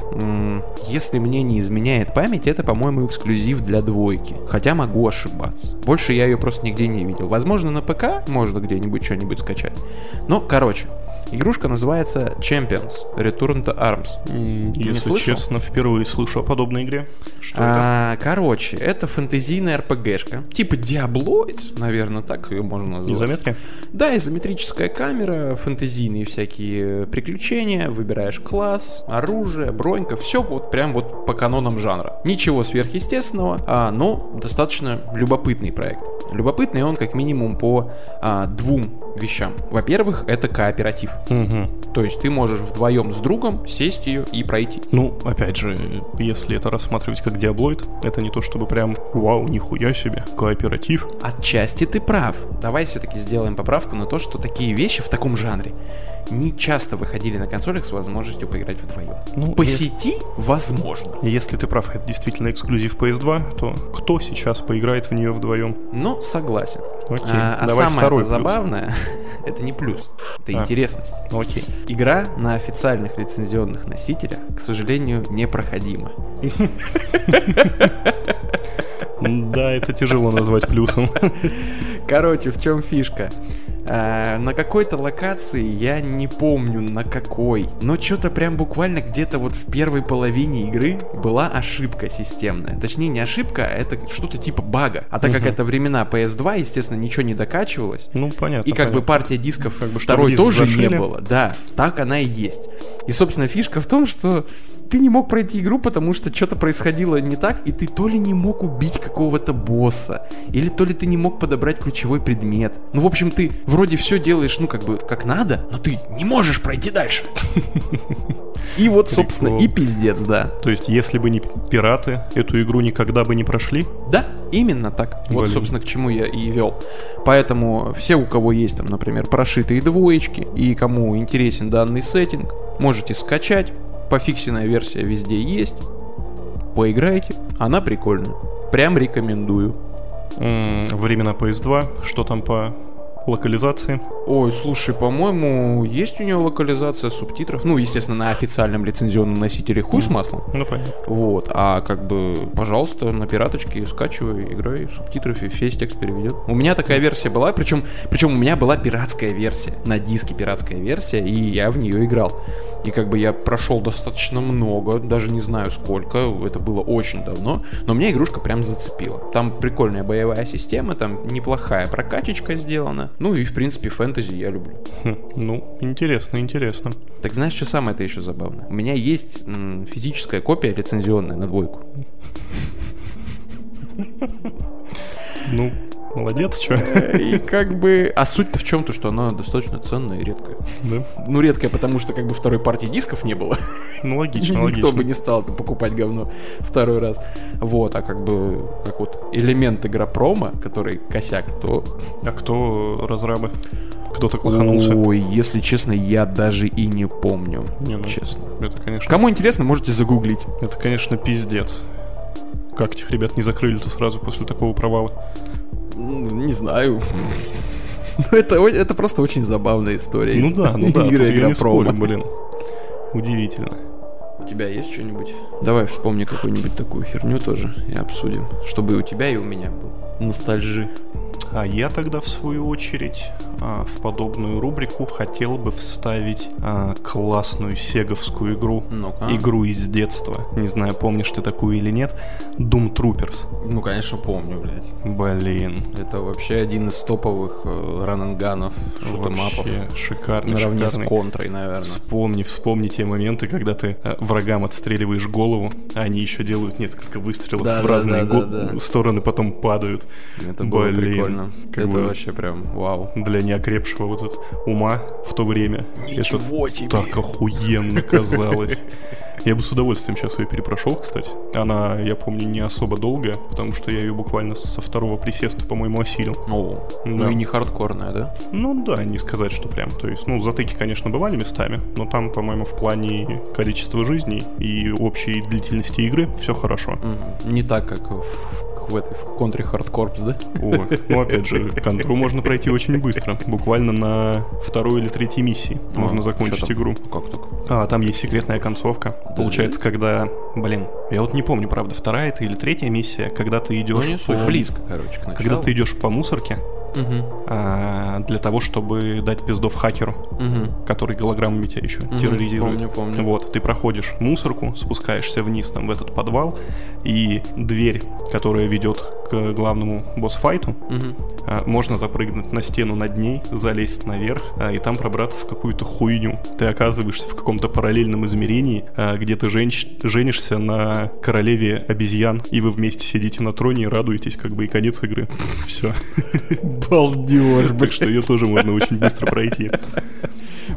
Если мне не изменяет память, это, по-моему, эксклюзив для двойки. Хотя могу ошибаться. Больше я ее просто нигде не видел. Возможно, на ПК можно где-нибудь что-нибудь скачать. Ну, короче, Игрушка называется Champions Return to Arms. Не Если слышал? честно, впервые слышу о подобной игре. Что это? А, короче, это фэнтезийная РПГшка. Типа Диаблоид, наверное, так ее можно назвать. Изометрия? Да, изометрическая камера, фэнтезийные всякие приключения, выбираешь класс, оружие, бронька, все вот прям вот по канонам жанра. Ничего сверхъестественного, а, но достаточно любопытный проект. Любопытный он как минимум по а, двум вещам. Во-первых, это кооператив. Мгм. То есть ты можешь вдвоем с другом сесть ее и пройти. Ну, опять же, если это рассматривать как диаблоид, это не то чтобы прям вау, нихуя себе, кооператив. Отчасти ты прав. Давай все-таки сделаем поправку на то, что такие вещи в таком жанре не часто выходили на консолях с возможностью поиграть вдвоем. Ну, По если- сети возможно. Если ты прав, это действительно эксклюзив PS2, то кто сейчас поиграет в нее вдвоем? Но согласен. Окей, а а давай самое это забавное, это не плюс, это А. интересность. Окей. Игра на официальных лицензионных носителях, к сожалению, непроходима. (laughs) Да, это тяжело назвать плюсом. Короче, в чем фишка? А, на какой-то локации, я не помню на какой, но что-то прям буквально где-то вот в первой половине игры была ошибка системная. Точнее, не ошибка, а это что-то типа бага. А так как Мгм. это времена PS2, естественно, ничего не докачивалось. Ну, понятно. И как бы понятно. партия дисков Как бы второй тоже зашили. не было. Да, так она и есть. И, собственно, фишка в том, что ты не мог пройти игру, потому что что-то происходило не так, и ты то ли не мог убить какого-то босса, или то ли ты не мог подобрать ключевой предмет. Ну, в общем, ты вроде все делаешь, ну, как бы, как надо, но ты не можешь пройти дальше. И вот, собственно, и пиздец, да. То есть, если бы не пираты, эту игру никогда бы не прошли? Да, именно так. Вот, собственно, к чему я и вел. Поэтому все, у кого есть там, например, прошитые двоечки, и кому интересен данный сеттинг, можете скачать. Пофиксенная версия везде есть. Поиграйте, она прикольная. Прям рекомендую. Времена PS2, что там по локализации? Ой, слушай, по-моему, есть у нее локализация субтитров. Ну, естественно, на официальном лицензионном носителе хуй с маслом. Ну, понятно. Вот, а как бы, пожалуйста, на пираточке скачивай, играй, субтитры, фи- весь текст переведет. У меня такая версия была, причем, причем у меня была пиратская версия, на диске пиратская версия, и я в нее играл. И как бы я прошел достаточно много, даже не знаю сколько, это было очень давно, но меня игрушка прям зацепила. Там прикольная боевая система, там неплохая прокачечка сделана, ну и в принципе фэнтези я люблю. Хм, Ну, интересно, интересно. Так знаешь, что самое-то еще забавное? У меня есть м, физическая копия лицензионная на двойку. Ну, молодец, чё? И как бы... А суть-то в чем-то, что она достаточно ценная и редкая. Да? Ну, редкая, потому что как бы второй партии дисков не было. Ну, логично, Никто логично. бы не стал это покупать говно второй раз. Вот, а как бы, как вот элемент игропрома, который косяк, то... А кто разрабы? Кто так лоханулся? Ой, если честно, я даже и не помню. Не, ну, Честно. Это, конечно, Кому интересно, можете загуглить. это, конечно, пиздец. Как этих ребят не закрыли-то сразу после такого провала? Не знаю. (laughs) Ну, Это, это просто очень забавная история. Ну да, ну да, тут я не спорю, блин. Удивительно. У тебя есть что-нибудь? Давай вспомни какую-нибудь такую херню тоже и обсудим. Чтобы и у тебя, и у меня был. Ностальжи. А я тогда, в свою очередь, а, в подобную рубрику хотел бы вставить а, классную сеговскую игру. Ну-ка. Игру из детства. Не знаю, помнишь ты такую или нет. Doom Troopers. Ну, конечно, помню, блядь. Блин. Это вообще один из топовых э, раненганов, шутемапов. Вообще шикарный, Наравне шикарный. с контрой, наверное. Вспомни, вспомни те моменты, когда ты э, врагам отстреливаешь голову, а они еще делают несколько выстрелов Да, в да, разные да, да, да. стороны, потом падают. Это было Блин, прикольно. Как Это бы вообще прям вау. Для неокрепшего вот этого ума в то время. Ничего это себе! так охуенно казалось. (laughs) Я бы с удовольствием сейчас ее перепрошел, кстати. Она, я помню, не особо долгая, потому что я ее буквально со второго присеста, по-моему, осилил. О, ну Да. и не хардкорная, да? Ну да, не сказать, что прям. То есть, ну, затыки, конечно, бывали местами, но там, по-моему, в плане количества жизней и общей длительности игры все хорошо. Не так, как в, в этой в контре Hard Corps, да? О, ну, опять же, контру можно пройти очень быстро. Буквально на второй или третьей миссии можно А, закончить игру. Как так? А, там есть секретная концовка. Получается, когда... Блин, я вот не помню, правда, вторая это или третья миссия, когда ты идешь... Ну не суть, по- близко, короче, к началу. Когда ты идешь по мусорке, Угу. а, для того, чтобы дать пиздов хакеру, Угу. который голограммами тебя еще Мгм, терроризирует. помню, помню. Вот, ты проходишь мусорку, спускаешься вниз там в этот подвал, и дверь, которая ведет к главному босс-файту, Угу. а, можно запрыгнуть на стену над ней, залезть наверх, а, и там пробраться в какую-то хуйню. Ты оказываешься в каком-то параллельном измерении, а, где ты женщ- женишься на королеве обезьян, и вы вместе сидите на троне и радуетесь, как бы и конец игры. (laughs) Все. Балдеж, Так что ее тоже можно очень быстро пройти.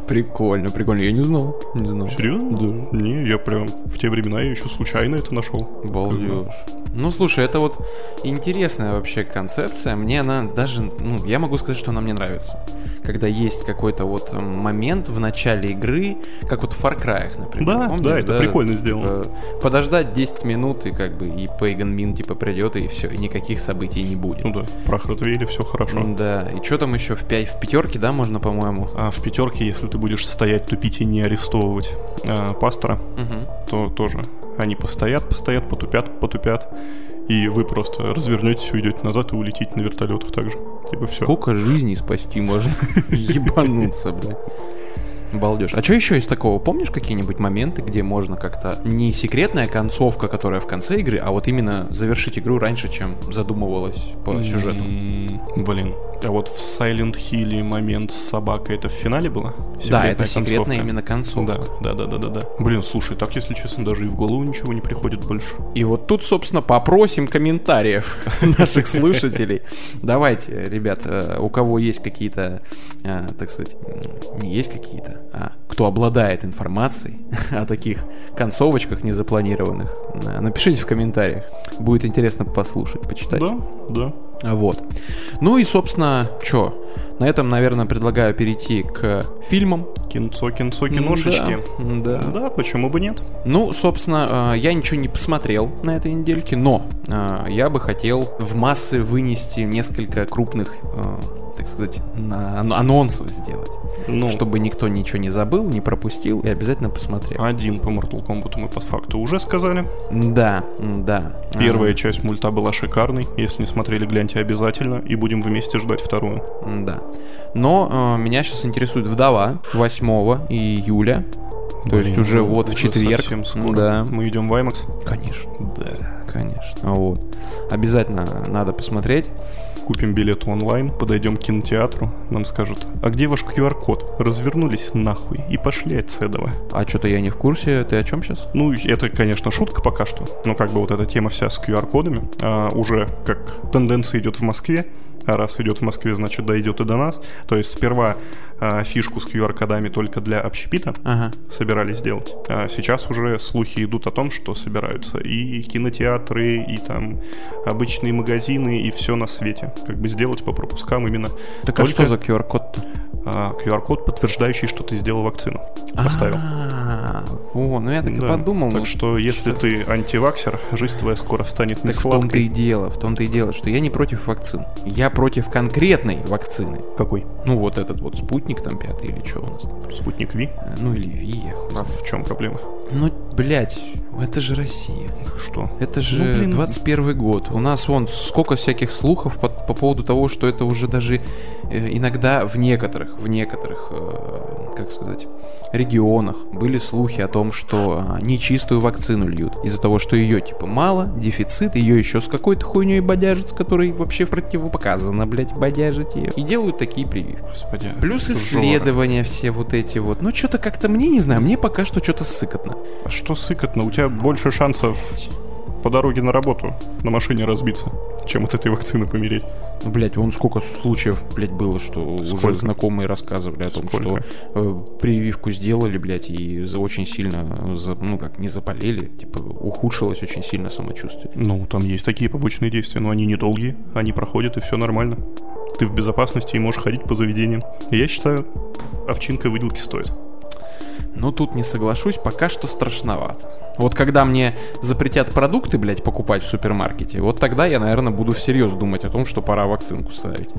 Прикольно, прикольно. Я не знал. Не знал. Серьезно? Да. Не, я прям в те времена я еще случайно это нашел. Балдеж. Ну, слушай, это вот интересная вообще концепция. Мне она даже, ну, я могу сказать, что она мне нравится. Когда есть какой-то вот м, момент в начале игры, как вот в Far Cry, например. Да, Помнишь, да, это прикольно сделано. типа, подождать 10 минут, и как бы и Пейган Мин типа придет, и все, и никаких событий не будет. Ну да, прах Ротвейля, все хорошо. Да, и что там еще в, пя- в пятерке, да, можно, по-моему? А в пятерке, если ты будешь стоять, тупить и не арестовывать а, пастора, Мгм. то тоже они постоят, постоят, потупят, потупят, и вы просто развернетесь, уйдете назад и улетите на вертолетах также. Типа все. Сколько жизней спасти можно? (laughs) Ебануться, блядь. Балдеж. А что еще есть такого? Помнишь какие-нибудь моменты, где можно как-то не секретная концовка, которая в конце игры, а вот именно завершить игру раньше, чем задумывалось по сюжету? Блин. А вот в Silent Hill момент с собакой это в финале было? Да, это Секретная секретная концовка? именно концовка. Да, да, да, да, да, да. Блин, слушай, так, если честно, даже и в голову ничего не приходит больше. И вот тут, собственно, попросим комментариев (laughs) наших слушателей. Давайте, ребят, э, у кого есть какие-то, э, так сказать, не есть какие-то, кто обладает информацией (laughs) о таких концовочках незапланированных, э, напишите в комментариях. Будет интересно послушать, почитать. Да, да. А Вот. Ну и, собственно, что? На этом, наверное, предлагаю перейти к фильмам. Кинцо, кинцо, киношечки. Да. да. Да, почему бы нет? Ну, собственно, я ничего не посмотрел на этой недельке, но я бы хотел в массы вынести несколько крупных, так сказать, анонсов сделать. Ну, Чтобы никто ничего не забыл, не пропустил и обязательно посмотрел. один по Mortal Kombat мы под факту уже сказали. Да, да. Первая часть мульта была шикарной. Если не смотрели, гляньте обязательно. И будем вместе ждать вторую. Да. Но э, меня сейчас интересует «Вдова» 8 июля. То есть Блин, уже вот в четверг. совсем скоро. Да. Мы идем в IMAX? Конечно, Да. Конечно. Вот. Обязательно надо посмотреть. Купим билет онлайн, подойдем к кинотеатру, нам скажут, а где ваш QR-код? Развернулись нахуй и пошли от Седова. А что-то я не в курсе. Ты о чем сейчас? Ну, это, конечно, шутка пока что, но как бы вот эта тема вся с QR-кодами а, уже как тенденция идет в Москве, а раз идет в Москве, значит, дойдет и до нас. То есть сперва а, фишку с QR-кодами только для общепита Ага. собирались делать. А сейчас уже слухи идут о том, что собираются и кинотеатры, и там обычные магазины, и все на свете. Как бы сделать по пропускам именно Так а Только- что за QR-код-то? А, QR-код, подтверждающий, что ты сделал вакцину. Поставил. А, О, ну я так и подумал. Так ну, что, если ты антиваксер, жизнь твоя скоро станет не Так в том-то и сладкой. дело, в том-то и дело, что я не против вакцин. Я против конкретной вакцины. Какой? Ну вот этот вот спутник там пятый или что у нас там. Спутник Ви? Э, Ну или Ви, я хуй А в чем проблема? Ну, блядь, это же Россия. Что? Это же Ну, блин. 21 год. У нас вон сколько всяких слухов по, по поводу того, что это уже даже э, иногда в некоторых, в некоторых, э, как сказать, регионах были слухи о том, что а, нечистую вакцину льют. Из-за того, что ее типа мало, дефицит, ее еще с какой-то хуйней бодяжат, с которой вообще противопоказано, блядь, бодяжить ее. И делают такие прививки. Господи. Плюс жора. исследования все вот эти вот. Ну, что-то как-то мне, не знаю, мне пока что что-то сыкотно. А что сыкотно? У тебя больше шансов по дороге на работу на машине разбиться, чем от этой вакцины помереть. Ну, блядь, вон сколько случаев, блядь, было, что уже Сколько? знакомые рассказывали о том, Сколько? что э, прививку сделали, блядь, и за очень сильно, за- ну как, не запалили, типа, ухудшилось очень сильно самочувствие. Ну, там есть такие побочные действия, но они недолгие, они проходят, и все нормально. Ты в безопасности и можешь ходить по заведениям. Я считаю, овчинка выделки стоит. Но тут не соглашусь, пока что страшновато. Вот когда мне запретят продукты, блядь, покупать в супермаркете, вот тогда я, наверное, буду всерьез думать о том, что пора вакцинку ставить. (laughs)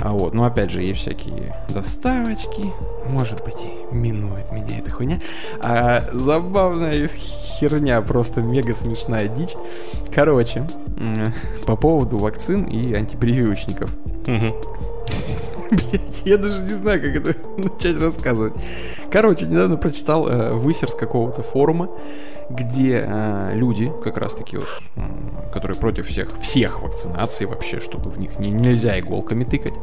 А вот, ну опять же, есть всякие доставочки, может быть, и минует меня эта хуйня. А забавная херня, просто мега смешная дичь. Короче, по поводу вакцин и антипрививочников. Блять, я даже не знаю, как это (laughs) начать рассказывать. Короче, недавно прочитал э, высер с какого-то форума, где э, люди, как раз таки вот, э, которые против всех, всех вакцинаций вообще, чтобы в них не, нельзя иголками тыкать,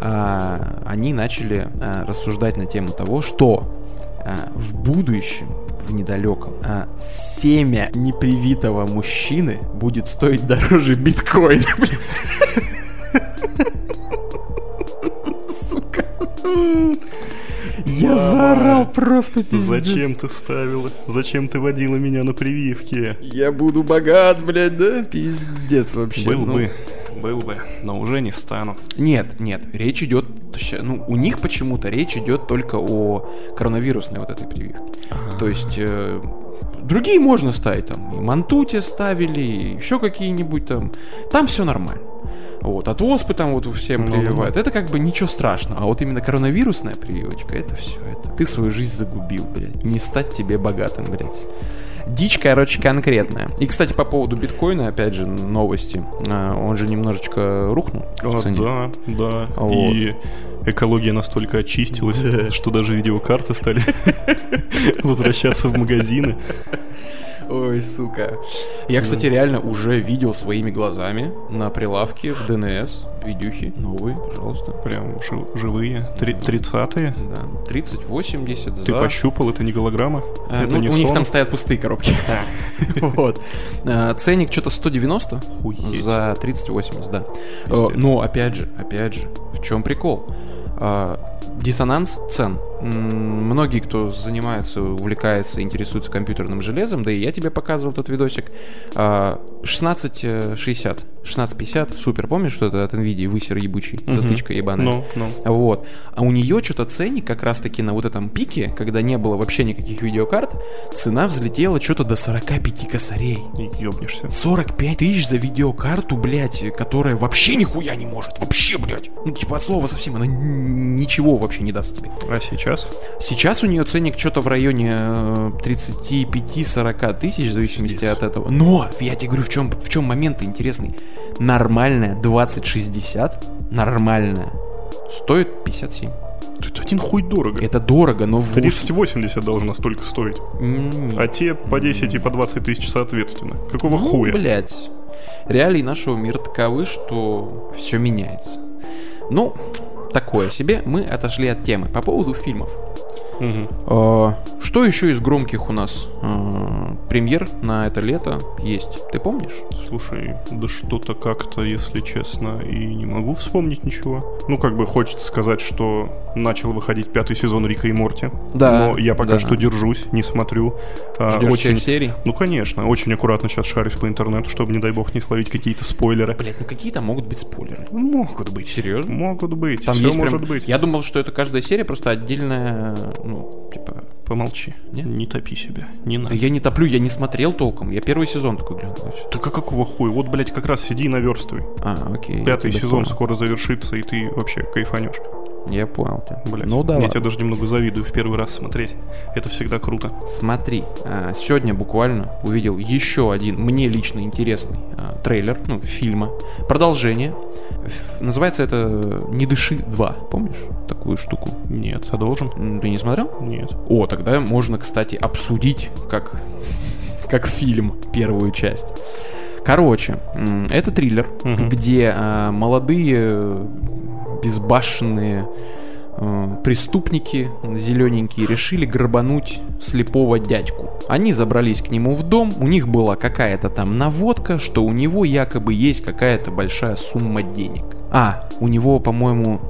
э, они начали э, рассуждать на тему того, что э, в будущем в недалеком. А семя непривитого мужчины будет стоить дороже биткоина, (laughs) блядь. Я заорал просто пиздец. Зачем ты ставила? Зачем ты водила меня на прививке? Я буду богат, блядь, да? Пиздец вообще. Был ну. бы, был бы, но уже не стану. Нет, нет, речь идет, ну, у них почему-то речь идет только о коронавирусной вот этой прививке. То есть э, другие можно ставить, там, и Мантуте ставили, и еще какие-нибудь там, там все нормально. Вот, от оспы там вот всем Ну, прививают. Это как бы ничего страшного. А вот именно коронавирусная прививочка, это все это. Ты свою жизнь загубил, блядь. Не стать тебе богатым, блядь. Дичь, короче, конкретная. И, кстати, по поводу биткоина, опять же, новости. А, Он же немножечко рухнул в А, цене. да, да. Вот. И экология настолько очистилась, (laughs) что даже видеокарты стали (laughs) возвращаться в магазины. Ой, сука. Я, кстати, реально уже видел своими глазами на прилавке в ДНС видюхи новые, пожалуйста. Прям жи- живые. Три- Тридцатые. Да, 30, 80 за... Ты пощупал, это не голограмма? А, это ну, не у них там стоят пустые коробки. (laughs) Вот. А, Ценник что-то 190 Охуеть. за 30-80, да. Э. Но, опять же, опять же, в чем прикол? А, Диссонанс цен. Многие, кто занимается, увлекается, интересуется компьютерным железом, да и я тебе показывал этот видосик, а, 1660, 1650, супер, помнишь, что это от NVIDIA, высер ебучий, Мгм. затычка ебаная? Ну, ну. Вот. А у нее что-то ценник как раз-таки на вот этом пике, когда не было вообще никаких видеокарт, цена взлетела что-то до 45 косарей. Ёбнешься. 45 тысяч за видеокарту, блядь, которая вообще нихуя не может. Вообще, блядь. Ну, типа, от слова совсем, она ничего вообще не даст тебе. А сейчас? Сейчас у нее ценник что-то в районе э, 35-40 тысяч, в зависимости Пиздец. от этого. Но, я тебе говорю, в чем, в чем момент интересный. Нормальная 2060, нормальная, стоит 57. Это один хуй дорого. Это дорого, но в 3080 должна столько стоить. М, А те по 10 и по 20 тысяч соответственно. Какого Ну, хуя? блядь. Реалии нашего мира таковы, что все меняется. Ну, такое себе. Мы отошли от темы. По поводу фильмов. Э, Что еще из громких у нас э, премьер на это лето есть? Ты помнишь? Слушай, да что-то как-то, если честно, и не могу вспомнить ничего. Ну, как бы хочется сказать, что начал выходить пятый сезон Рика и Морти. Да, Но я пока да. что держусь, не смотрю. А, Ждешь очень... серий? Ну, конечно, очень аккуратно сейчас шарюсь по интернету, чтобы, не дай бог, не словить какие-то спойлеры. Блять, ну какие там могут быть спойлеры? Могут быть. Серьезно? Могут быть. Там Все есть может прям- быть. Я думал, что это каждая серия просто отдельная, ну, типа... Помолчи. Нет? Не топи себя. Не надо. Да я не топлю, я не смотрел толком. Я первый сезон такой глянул. Так а какого хуя? Вот, блядь, как раз сиди и наверстывай. А, окей. Пятый сезон понял. скоро завершится, и ты вообще кайфанешь. Я понял тебя. Блядь, Ну да я ладно. тебя даже немного завидую в первый раз смотреть. Это всегда круто. Смотри, а, сегодня буквально увидел еще один мне лично интересный а, трейлер, ну, фильма. Продолжение. Называется это «Не дыши 2». Помнишь такую штуку? Нет, а должен? Ты не смотрел? Нет. О, тогда можно, кстати, обсудить как, как фильм первую часть. Короче, это триллер, Мгм. где а, молодые э, безбашенные э, преступники зелененькие решили грабануть слепого дядьку. Они забрались к нему в дом, у них была какая-то там наводка, что у него якобы есть какая-то большая сумма денег. А, у него, по-моему,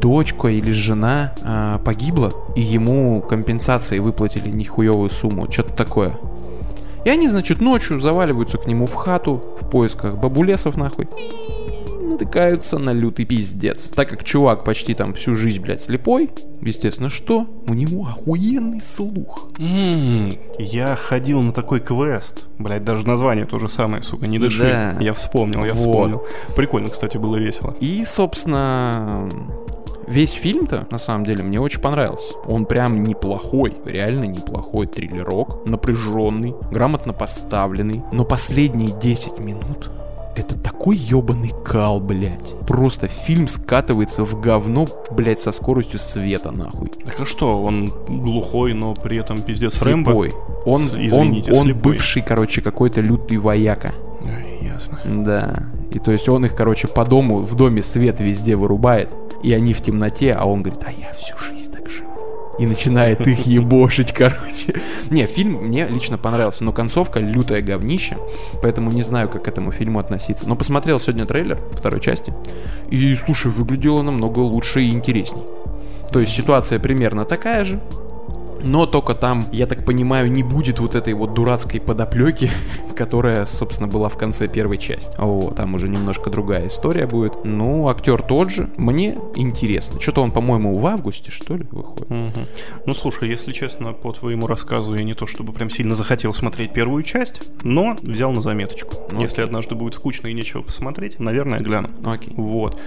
дочка или жена а, погибла, и ему компенсации выплатили нехуевую сумму, что-то такое. И они, значит, ночью заваливаются к нему в хату в поисках бабулесов, нахуй. Натыкаются на лютый пиздец. Так как чувак почти там всю жизнь, блядь, слепой, естественно, что? У него охуенный слух. М, Я ходил на такой квест. Блять, даже название то же самое, сука, не дыши. Да. Я вспомнил, я Вот. вспомнил. Прикольно, кстати, было весело. И, собственно, весь фильм-то, на самом деле, мне очень понравился. Он прям неплохой, реально неплохой триллерок, напряженный, грамотно поставленный. Но последние 10 минут Это такой ебаный кал, блядь. Просто фильм скатывается в говно, блядь, со скоростью света, нахуй. Так а что, он глухой, но при этом пиздец Рэмбо? Слепой. Он, С- извините, он, он слепой. бывший, короче, какой-то лютый вояка. Ай, ясно. Да. И то есть он их, короче, по дому, в доме свет везде вырубает, и они в темноте, а он говорит, а я всю жизнь. И начинает их ебошить, короче. Не, фильм мне лично понравился, но концовка лютое говнище, поэтому не знаю, как к этому фильму относиться. Но посмотрел сегодня трейлер второй части, и, слушай, выглядело намного лучше и интересней. То есть ситуация примерно такая же, но только там, я так понимаю, не будет вот этой вот дурацкой подоплеки, (laughs) которая, собственно, была в конце первой части. Вот, там уже немножко другая история будет. Ну, актер тот же. Мне интересно. Что-то он, по-моему, в августе, что ли, выходит. Мгм. Ну слушай, если честно, по твоему рассказу я не то чтобы прям сильно захотел смотреть первую часть, но взял на заметочку. Ну, если окей. однажды будет скучно и нечего посмотреть, наверное, гляну. Окей. Вот.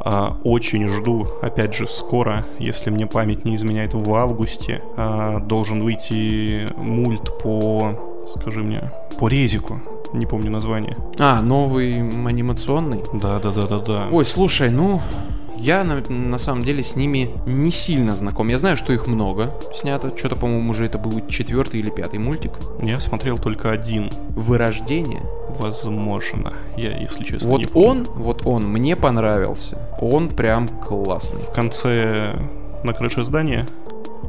А, очень жду, опять же, скоро, если мне память не изменяет, в августе а, должен выйти мульт по, скажи мне, по резику. Не помню название. А, новый анимационный? Да, да, да, да, да. Ой, слушай, ну, я на, на самом деле с ними не сильно знаком. Я знаю, что их много снято. Что-то, по-моему, уже это был четвертый или пятый мультик. Я смотрел только один. Вырождение. Возможно. Я, если честно, не Вот помню. он, вот он, мне понравился. Он прям классный. В конце на крыше здания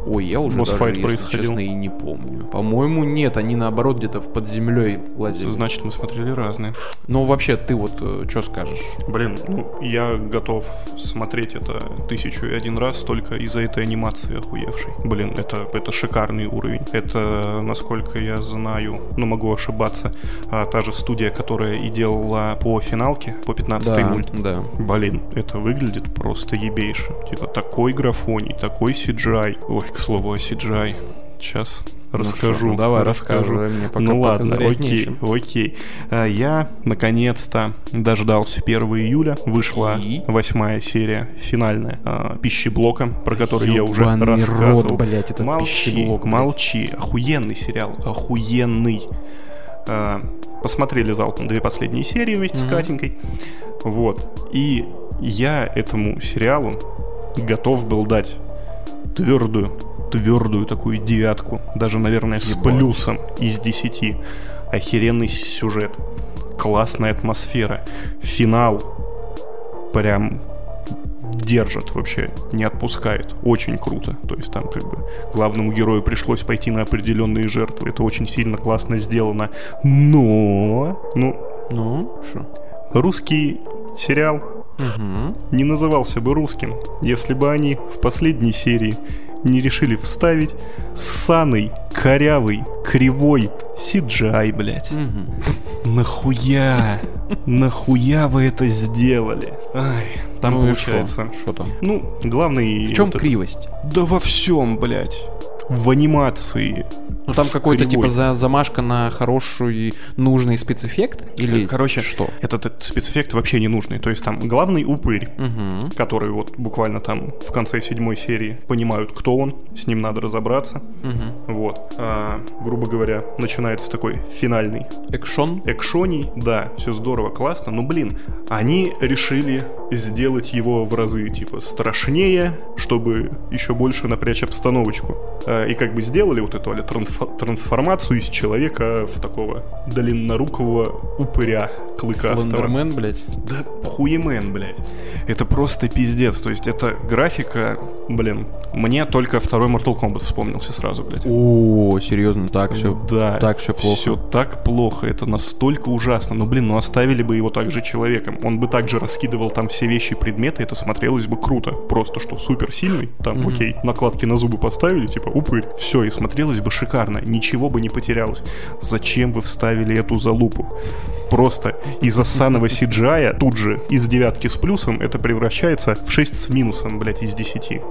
Ой, я уже даже, Босс-файт если происходил? честно, и не помню. По-моему, нет, они наоборот где-то под землей лазили. Значит, мы смотрели разные. Ну, вообще, ты вот что скажешь? Блин, ну, я готов смотреть это тысячу и один раз только из-за этой анимации охуевшей. Блин, это, это шикарный уровень. Это, насколько я знаю, ну, могу ошибаться, а, та же студия, которая и делала по финалке, по 15 Да, мульт. да. Блин, это выглядит просто ебейше. Типа такой графоний, такой CGI. Ой, к слову о CGI. Сейчас Ну расскажу. шо, ну давай, расскажу. мне пока ну ладно, окей, нечем. окей. А, Я наконец-то дождался 1 июля. Вышла восьмая серия, финальная, а, пищеблока, про который я уже Ёбаный рассказывал. рот, блядь, этот молчи, пищеблок, блядь. молчи. Охуенный сериал, охуенный. А, Посмотрели залпом две последние серии вместе с Мгм. Катенькой. Вот. И я этому сериалу готов был дать твердую, твердую такую девятку. Даже, наверное, с Ебать. плюсом из 10. Охеренный сюжет. Классная атмосфера. Финал прям держит вообще, не отпускает. Очень круто. То есть там как бы главному герою пришлось пойти на определенные жертвы. Это очень сильно классно сделано. Но, ну, Ну, что? русский сериал Угу. не назывался бы русским, если бы они в последней серии не решили вставить ссаный, корявый, кривой CGI, блядь. Нахуя? Нахуя вы это сделали? Ай, там ну получается... Что там? Ну, главный... В чем вот- кривость? Да во всем, блядь. В анимации. Ну там какой-то типа за, замашка на хороший нужный спецэффект? Или Короче, что? Этот, спецэффект вообще не нужный. То есть там главный упырь, Угу. который вот буквально там в конце седьмой серии понимают, кто он, с ним надо разобраться. Угу. Вот. А, грубо говоря, начинается такой финальный Экшон? экшоний. Да, все здорово, классно. Но, блин, они решили сделать его в разы, типа, страшнее, чтобы еще больше напрячь обстановочку. А, И как бы сделали вот эту трансфо- трансформацию из человека в такого длиннорукого упыря клыкастого. Слендермен, блядь. Да хуемен, блядь. Это просто пиздец. То есть это графика, блин, мне только второй Mortal Kombat вспомнился сразу, блядь. О, серьезно, так все. Да. так всё плохо. Все так плохо, это настолько ужасно. Ну, блин, ну оставили бы его также человеком. Он бы также раскидывал там все вещи, предметы, это смотрелось бы круто. Просто что супер сильный, там, Мгм. окей, накладки на зубы поставили, типа, упырь. Все, и смотрелось бы шикарно, ничего бы не потерялось. Зачем вы вставили эту залупу? Просто из-за ссаного CGI тут же из девятки с плюсом это превращается в 6 с минусом, блядь, из 10.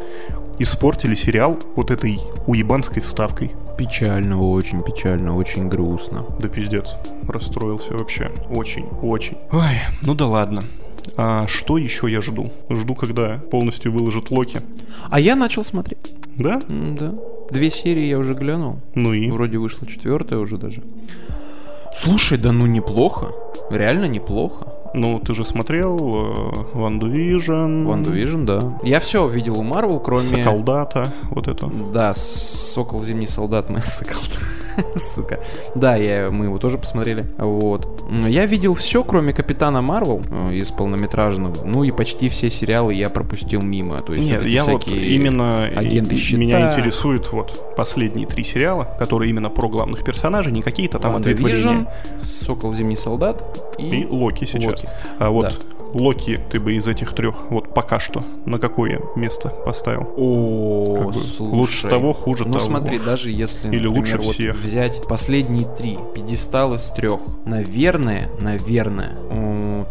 Испортили сериал вот этой уебанской вставкой. Печально, очень печально, очень грустно. Да пиздец, расстроился вообще. Очень, очень. Ой, ну да ладно. А что еще я жду? Жду, когда полностью выложат Локи. А я начал смотреть. Да? Да. Две серии я уже глянул. Ну и? Вроде вышла четвертая уже даже. Слушай, да ну неплохо. Реально неплохо. Ну, ты же смотрел э, WandaVision. WandaVision, да. Я все видел у Марвел, кроме... Соколдата, вот это. Да, Сокол Зимний Солдат, (laughs) мы Соколдат. (laughs) Сука. Да, я, мы его тоже посмотрели. Вот. Я видел все, кроме Капитана Марвел э, из полнометражного. Ну и почти все сериалы я пропустил мимо. То есть Нет, вот я вот именно агенты щита. меня интересуют вот последние три сериала, которые именно про главных персонажей, не какие-то там ответвления. Сокол Зимний Солдат и, И Локи сейчас. Локи. А вот Да. Локи ты бы из этих трех, вот пока что, на какое место поставил? О, Как бы слушай. лучше того, хуже ну, того. смотри, даже если, Или например, лучше вот всех. взять последние три, пьедестал из трех, наверное, наверное,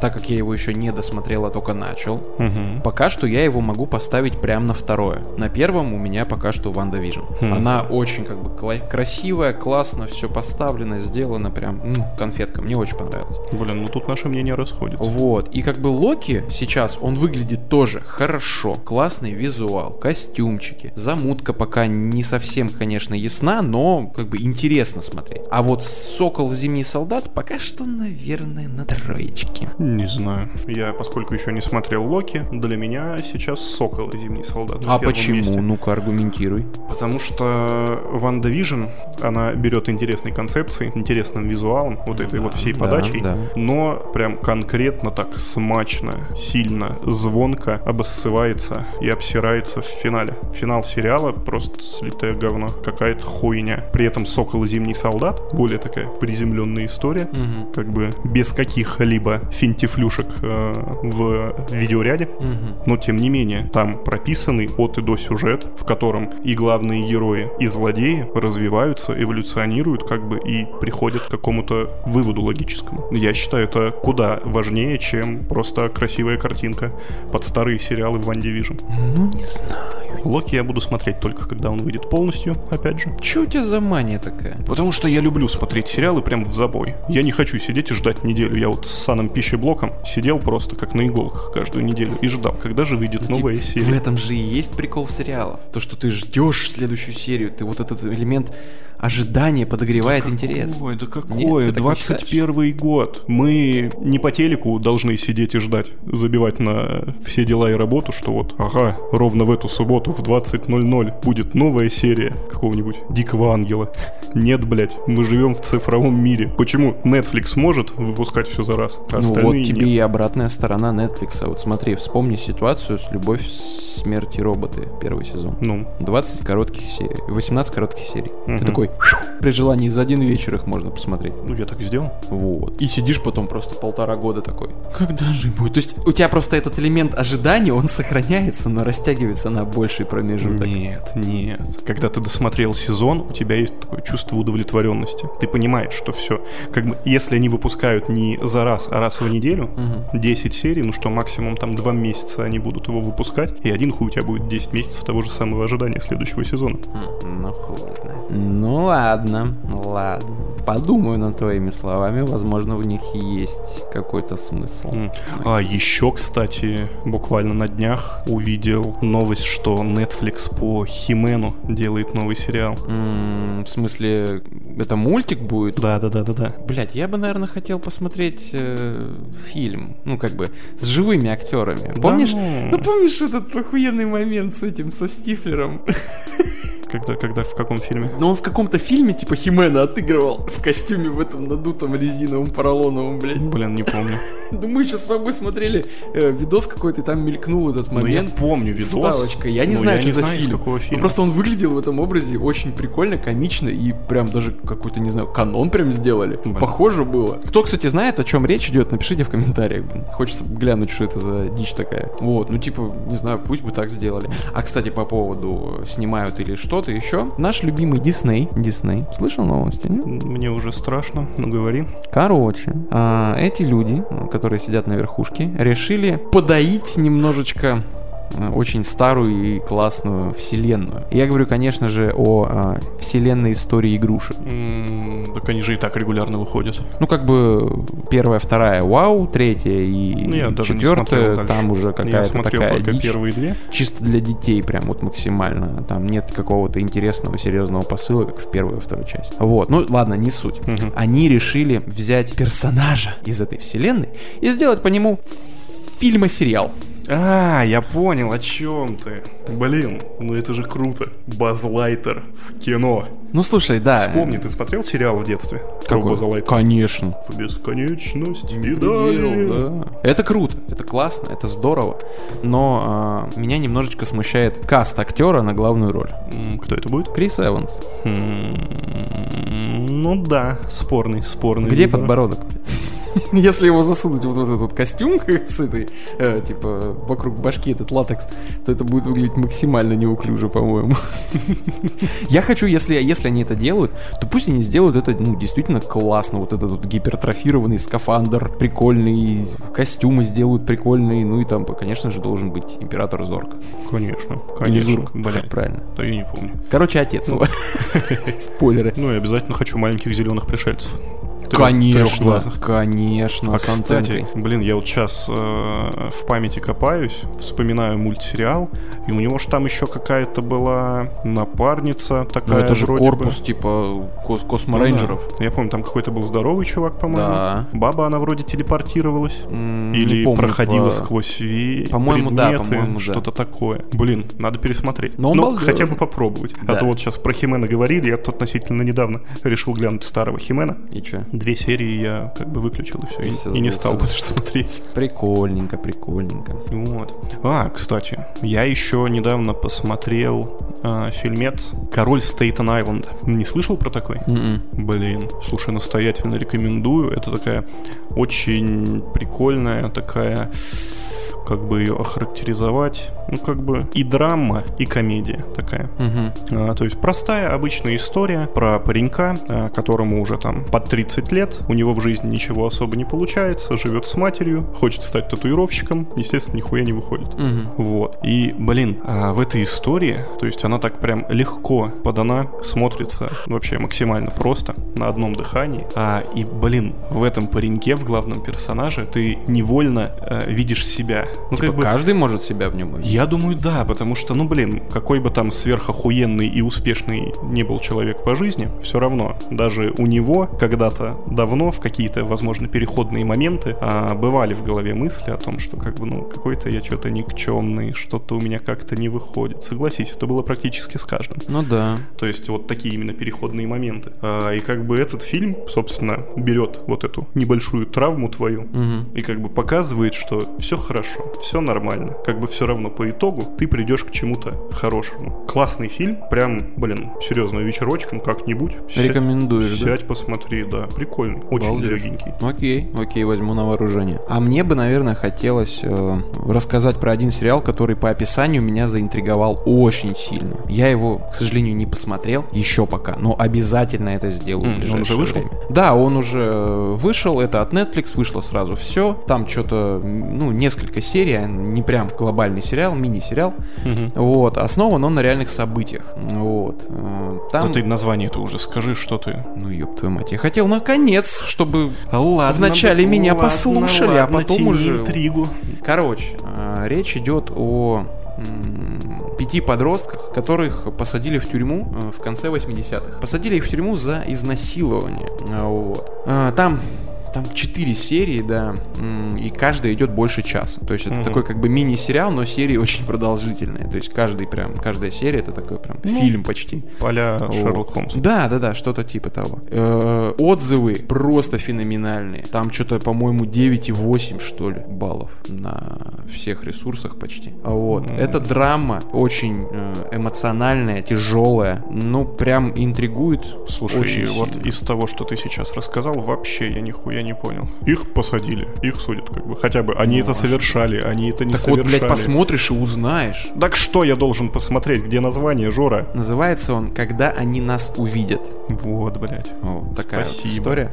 так как я его еще не досмотрел, а только начал, Мгм. пока что я его могу поставить прямо на второе. На первом у меня пока что WandaVision. Хм. Она очень как бы кла- красивая, классно, все поставлено, сделано прям м, конфетка. Мне очень понравилось. Блин, ну тут наши мнения расходятся. Вот. И как бы Локи сейчас, он выглядит тоже хорошо. Классный визуал, костюмчики. Замутка пока не совсем, конечно, ясна, но как бы интересно смотреть. А вот Сокол Зимний Солдат пока что, наверное, на троечке. Не знаю. Я, поскольку еще не смотрел Локи, для меня сейчас Сокол и Зимний Солдат. А почему? месте. Ну-ка, аргументируй. Потому что WandaVision, она берет интересные концепции, интересным визуалом, вот этой вот всей да, подачей, да. но прям конкретно так смачно, сильно, звонко обоссывается и обсирается в финале. Финал сериала просто слитое говно, какая-то хуйня. При этом Сокол и Зимний Солдат, более такая приземленная история, Мгм. как бы без каких-либо финтифлюшек э, в видеоряде, Мгм. но тем не менее, там прописанный от и до сюжет, в котором и главные герои, и злодеи развиваются, эволюционируют, как бы и приходят к какому-то выводу логическому. Я считаю, это куда важнее, чем просто красивая картинка под старые сериалы в Ван Division. Ну, не знаю. Локи я буду смотреть только когда он выйдет полностью, опять же. Че у тебя за мания такая? Потому что я люблю смотреть сериалы прям в забой. Я не хочу сидеть и ждать неделю. Я вот с саном пищеблоком сидел просто как на иголках каждую неделю и ждал, когда же выйдет новая Тип- серия. В этом же и есть прикол сериалов. То, что ты ждешь следующую серию, ты вот этот элемент ожидания подогревает интерес. Ой, да Нет, какой? ты так не 21 год. Мы не по телеку должны сидеть и ждать, забивать на все дела и работу, что вот, ага, ровно в эту субботу в 20.00 будет новая серия какого-нибудь Дикого Ангела. Нет, блядь, мы живем в цифровом мире. Почему Netflix может выпускать все за раз, а Ну остальные вот тебе нет? и обратная сторона Netflix. Вот смотри, вспомни ситуацию с «Любовь, смерть и роботы» первый сезон. Ну, 20 коротких серий, 18 коротких серий. Мгм. Ты такой, при желании за один вечер их можно посмотреть. ну я так и сделал. Вот. И сидишь потом просто полтора года такой. Когда же будет? То есть у тебя просто этот элемент ожидания, он сохраняется, но растягивается на больший промежуток. Нет, нет. Когда ты досмотрел сезон, у тебя есть такое чувство удовлетворенности. Ты понимаешь, что все. Как бы, если они выпускают не за раз, а раз в неделю, Мгм. 10 серий, ну что, максимум там 2 месяца они будут его выпускать, и один хуй у тебя будет 10 месяцев того же самого ожидания следующего сезона. Ну, хуй знает. Ну ладно, ладно. Подумаю над твоими словами, возможно, в них есть какой-то смысл. А еще, кстати, буквально на днях увидел новость, что Netflix по Химену делает новый сериал. В смысле, это мультик будет? Да, да, да, да, да. Блять, я бы, наверное, хотел посмотреть э, фильм. Ну, как бы, с живыми актерами. Помнишь? ну. Ну, помнишь этот охуенный момент с этим, со Стифлером? (laughs) Когда, когда, в каком фильме? Но он в каком-то фильме, типа, Химена отыгрывал в костюме в этом надутом резиновом поролоновом, блядь. Блин, не помню. (laughs) Ну, мы сейчас с тобой смотрели э, видос какой-то, и там мелькнул этот Ну, я момент. помню видос. Вставочка. Я не но знаю, я что не за знаю, фильм. какого Ну, фильма. просто он выглядел в этом образе очень прикольно, комично и прям даже какой-то, не знаю, канон прям сделали. Блин. Похоже было. Кто, кстати, знает, о чем речь идет, напишите в комментариях. Хочется глянуть, что это за дичь такая. Вот, ну типа, не знаю, пусть бы так сделали. А, кстати, по поводу снимают или что-то еще. Наш любимый Дисней. Дисней. Слышал новости, нет? Мне уже страшно, ну говори. Короче, а, эти люди, которые сидят на верхушке, решили подоить немножечко очень старую и классную вселенную. Я говорю, конечно же, о э, вселенной истории игрушек. М, Так они же и так регулярно выходят. Ну, как бы первая, вторая вау, третья и Ну, я четвертая, там уже какая-то такая дичь. первые две. Чисто для детей прям вот максимально. Там нет какого-то интересного, серьезного посыла, как в первой и второй части. Вот, ну ладно, не суть. Мгм. Они решили взять персонажа из этой вселенной и сделать по нему фильм и сериал. А, я понял, о чем ты. Блин, ну это же круто. Баз Лайтер в кино. Ну слушай, да. Вспомни, ты смотрел сериал в детстве? Какой? Конечно. В бесконечность и да. Это круто, это классно, это здорово. Но а, меня немножечко смущает каст актера на главную роль. Кто это будет? Крис Эванс. М, Ну да, спорный, спорный. Где выбор. подбородок? (laughs) Если его засунуть вот в этот вот костюм (laughs) с этой, э, типа, вокруг башки этот латекс, то это будет выглядеть максимально неуклюже, по-моему. (laughs) Я хочу, если, если они это делают, то пусть они сделают это, ну, действительно классно. Вот этот вот гипертрофированный скафандр, прикольный, костюмы сделают прикольные, ну и там, конечно же, должен быть император Зорка. Конечно, Или конечно. Зурк, Блин, как правильно. да я не помню. Короче, отец его. (laughs) Спойлеры. Ну и обязательно хочу маленьких зеленых пришельцев. Конечно, конечно, А кстати, блин, я вот сейчас в памяти копаюсь, вспоминаю мультсериал, и у него же там еще какая-то была напарница Ну такая. это же корпус бы. типа кос Ну косморейнджеров. да. Я помню, там какой-то был здоровый чувак, по-моему. Да. Баба, она вроде телепортировалась. М, не Или помню, проходила по- сквозь ве- По-моему, да, по-моему, да. что-то такое. Блин, надо пересмотреть. Но он ну, балдёжный. хотя бы попробовать. Да. А то вот сейчас про Химена говорили, я тут относительно недавно решил глянуть старого Химена. И чё? Две серии я как бы выключил и все, И всё, и не стал больше смотреть. Прикольненько, прикольненько. Вот. А, кстати, я еще недавно посмотрел а, фильмец «Король Стейтен-Айленда». Не слышал про такой? М-м. Блин, слушай, настоятельно рекомендую. Это такая очень прикольная, такая, как бы ее охарактеризовать, ну как бы и драма, и комедия такая. Мгм. А, то есть простая обычная история про паренька, а, которому уже там под 30 лет, у него в жизни ничего особо не получается, живет с матерью, хочет стать татуировщиком, естественно, нихуя не выходит. Мгм. Вот. И, блин, а, в этой истории, то есть она так прям легко подана, смотрится вообще максимально просто, на одном дыхании. А, и, блин, в этом пареньке, в главном персонаже, ты невольно э, видишь себя. Ну, Типа каждый может себя в нем увидеть. я думаю, да, потому что, ну, блин, какой бы там сверхохуенный и успешный не был человек по жизни, все равно, даже у него когда-то давно в какие-то, возможно, переходные моменты а, бывали в голове мысли о том, что как бы, ну, какой-то я что-то никчемный, что-то у меня как-то не выходит. Согласись, это было практически с каждым. Ну да. То есть вот такие именно переходные моменты. А, и как бы этот фильм, собственно, берет вот эту небольшую травму твою Мгм. и как бы показывает, что все хорошо, все нормально. Как бы все равно по итогу ты придешь к чему-то хорошему. Классный фильм, прям, блин, серьезно, вечерочком как-нибудь. Ся- Рекомендуешь, да? Сядь, посмотри, да, прикольный, очень Балдеж. легенький. Окей, окей, возьму на вооружение. А мне бы, наверное, хотелось э, рассказать про один сериал, который по описанию меня заинтриговал очень сильно. Я его, к сожалению, не посмотрел еще пока, но обязательно это сделаю в он уже вышел? время. Да, он уже э, вышел, это от Netflix, вышло сразу все. Там что-то, ну, несколько серий, а не прям глобальный сериал, мини-сериал. Вот, основан он на реальных событиях. Вот. э, Там... Да ты название-то уже скажи, что ты. Ну, ёб твою мать. Я хотел наконец, чтобы Ладно, Вначале меня послушали, а потом уже- интригу. Короче, э, речь идет о пяти подростках, которых посадили в тюрьму э, в конце 80-х. Посадили их в тюрьму за изнасилование. Вот. Там там четыре серии, да, и каждая идет больше часа. То есть это Мгм. такой как бы мини-сериал, но серии очень продолжительные. То есть каждый прям, каждая серия это такой прям Ну, фильм почти. Поля Вот. Шерлок Холмс. Да, да, да, что-то типа того. Э, Отзывы просто феноменальные. Там что-то, по-моему, 9,8 что ли баллов на всех ресурсах почти. А Вот. М. Это драма очень э, эмоциональная, тяжелая. Ну, прям интригует. Слушай, очень вот сильно. из того, что ты сейчас рассказал, вообще я нихуя не понял. Их посадили, их судят как бы. Хотя бы они Ну, это а совершали, они это не Так вот, совершали. блядь, посмотришь и узнаешь. Так что я должен посмотреть? Где название, Жора? Называется он «Когда они нас увидят». Вот, блядь. Вот такая вот история.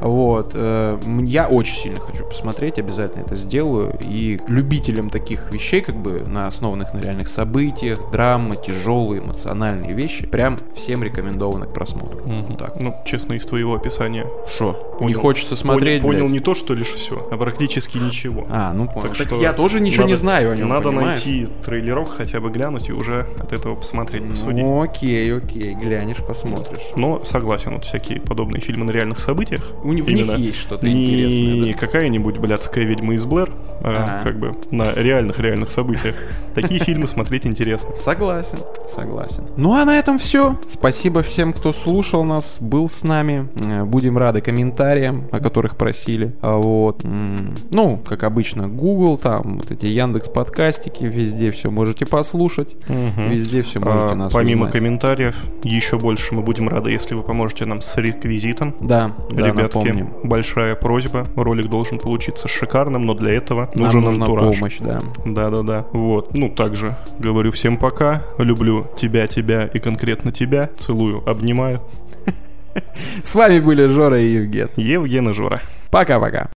Вот. э, Я очень сильно хочу посмотреть, обязательно это сделаю. И любителям таких вещей, как бы на основанных на реальных событиях, драма, тяжелые эмоциональные вещи, прям всем рекомендовано к просмотру. Вот так. Ну, честно, из твоего описания. Шо? Не хочется смотреть, Понял, блядь? не то, что лишь все, а практически ничего. А, ну понял. Так Так, что я тоже ничего не надо- знаю о нем, Надо понимаешь? найти трейлерок, хотя бы глянуть и уже от этого посмотреть, посудить. Ну, окей, окей, глянешь, посмотришь. Но согласен, вот всякие подобные фильмы на реальных событиях. У них- есть что-то не интересное, да. какая-нибудь блядская ведьма из Блэр, а Ага. как бы на реальных-реальных событиях. Такие фильмы смотреть интересно. Согласен, согласен. Ну а на этом все. Спасибо всем, кто слушал нас, был с нами. Э, Будем рады комментариям, о которых просили. А Вот. Ну, как обычно, Google, там вот эти Яндекс подкастики, везде все можете послушать. Везде все можете А, нас Помимо узнать. комментариев, еще больше мы будем рады, если вы поможете нам с реквизитом. Да, да, Ребятки, напомним. большая просьба. Ролик должен получиться шикарным, но для этого Нам нужен нужна антураж. помощь, да. Да-да-да. Вот. Ну, также говорю всем пока. Люблю тебя, тебя и конкретно тебя. Целую, обнимаю. С вами были Жора и Евген. Евген и Жора. Пока-пока.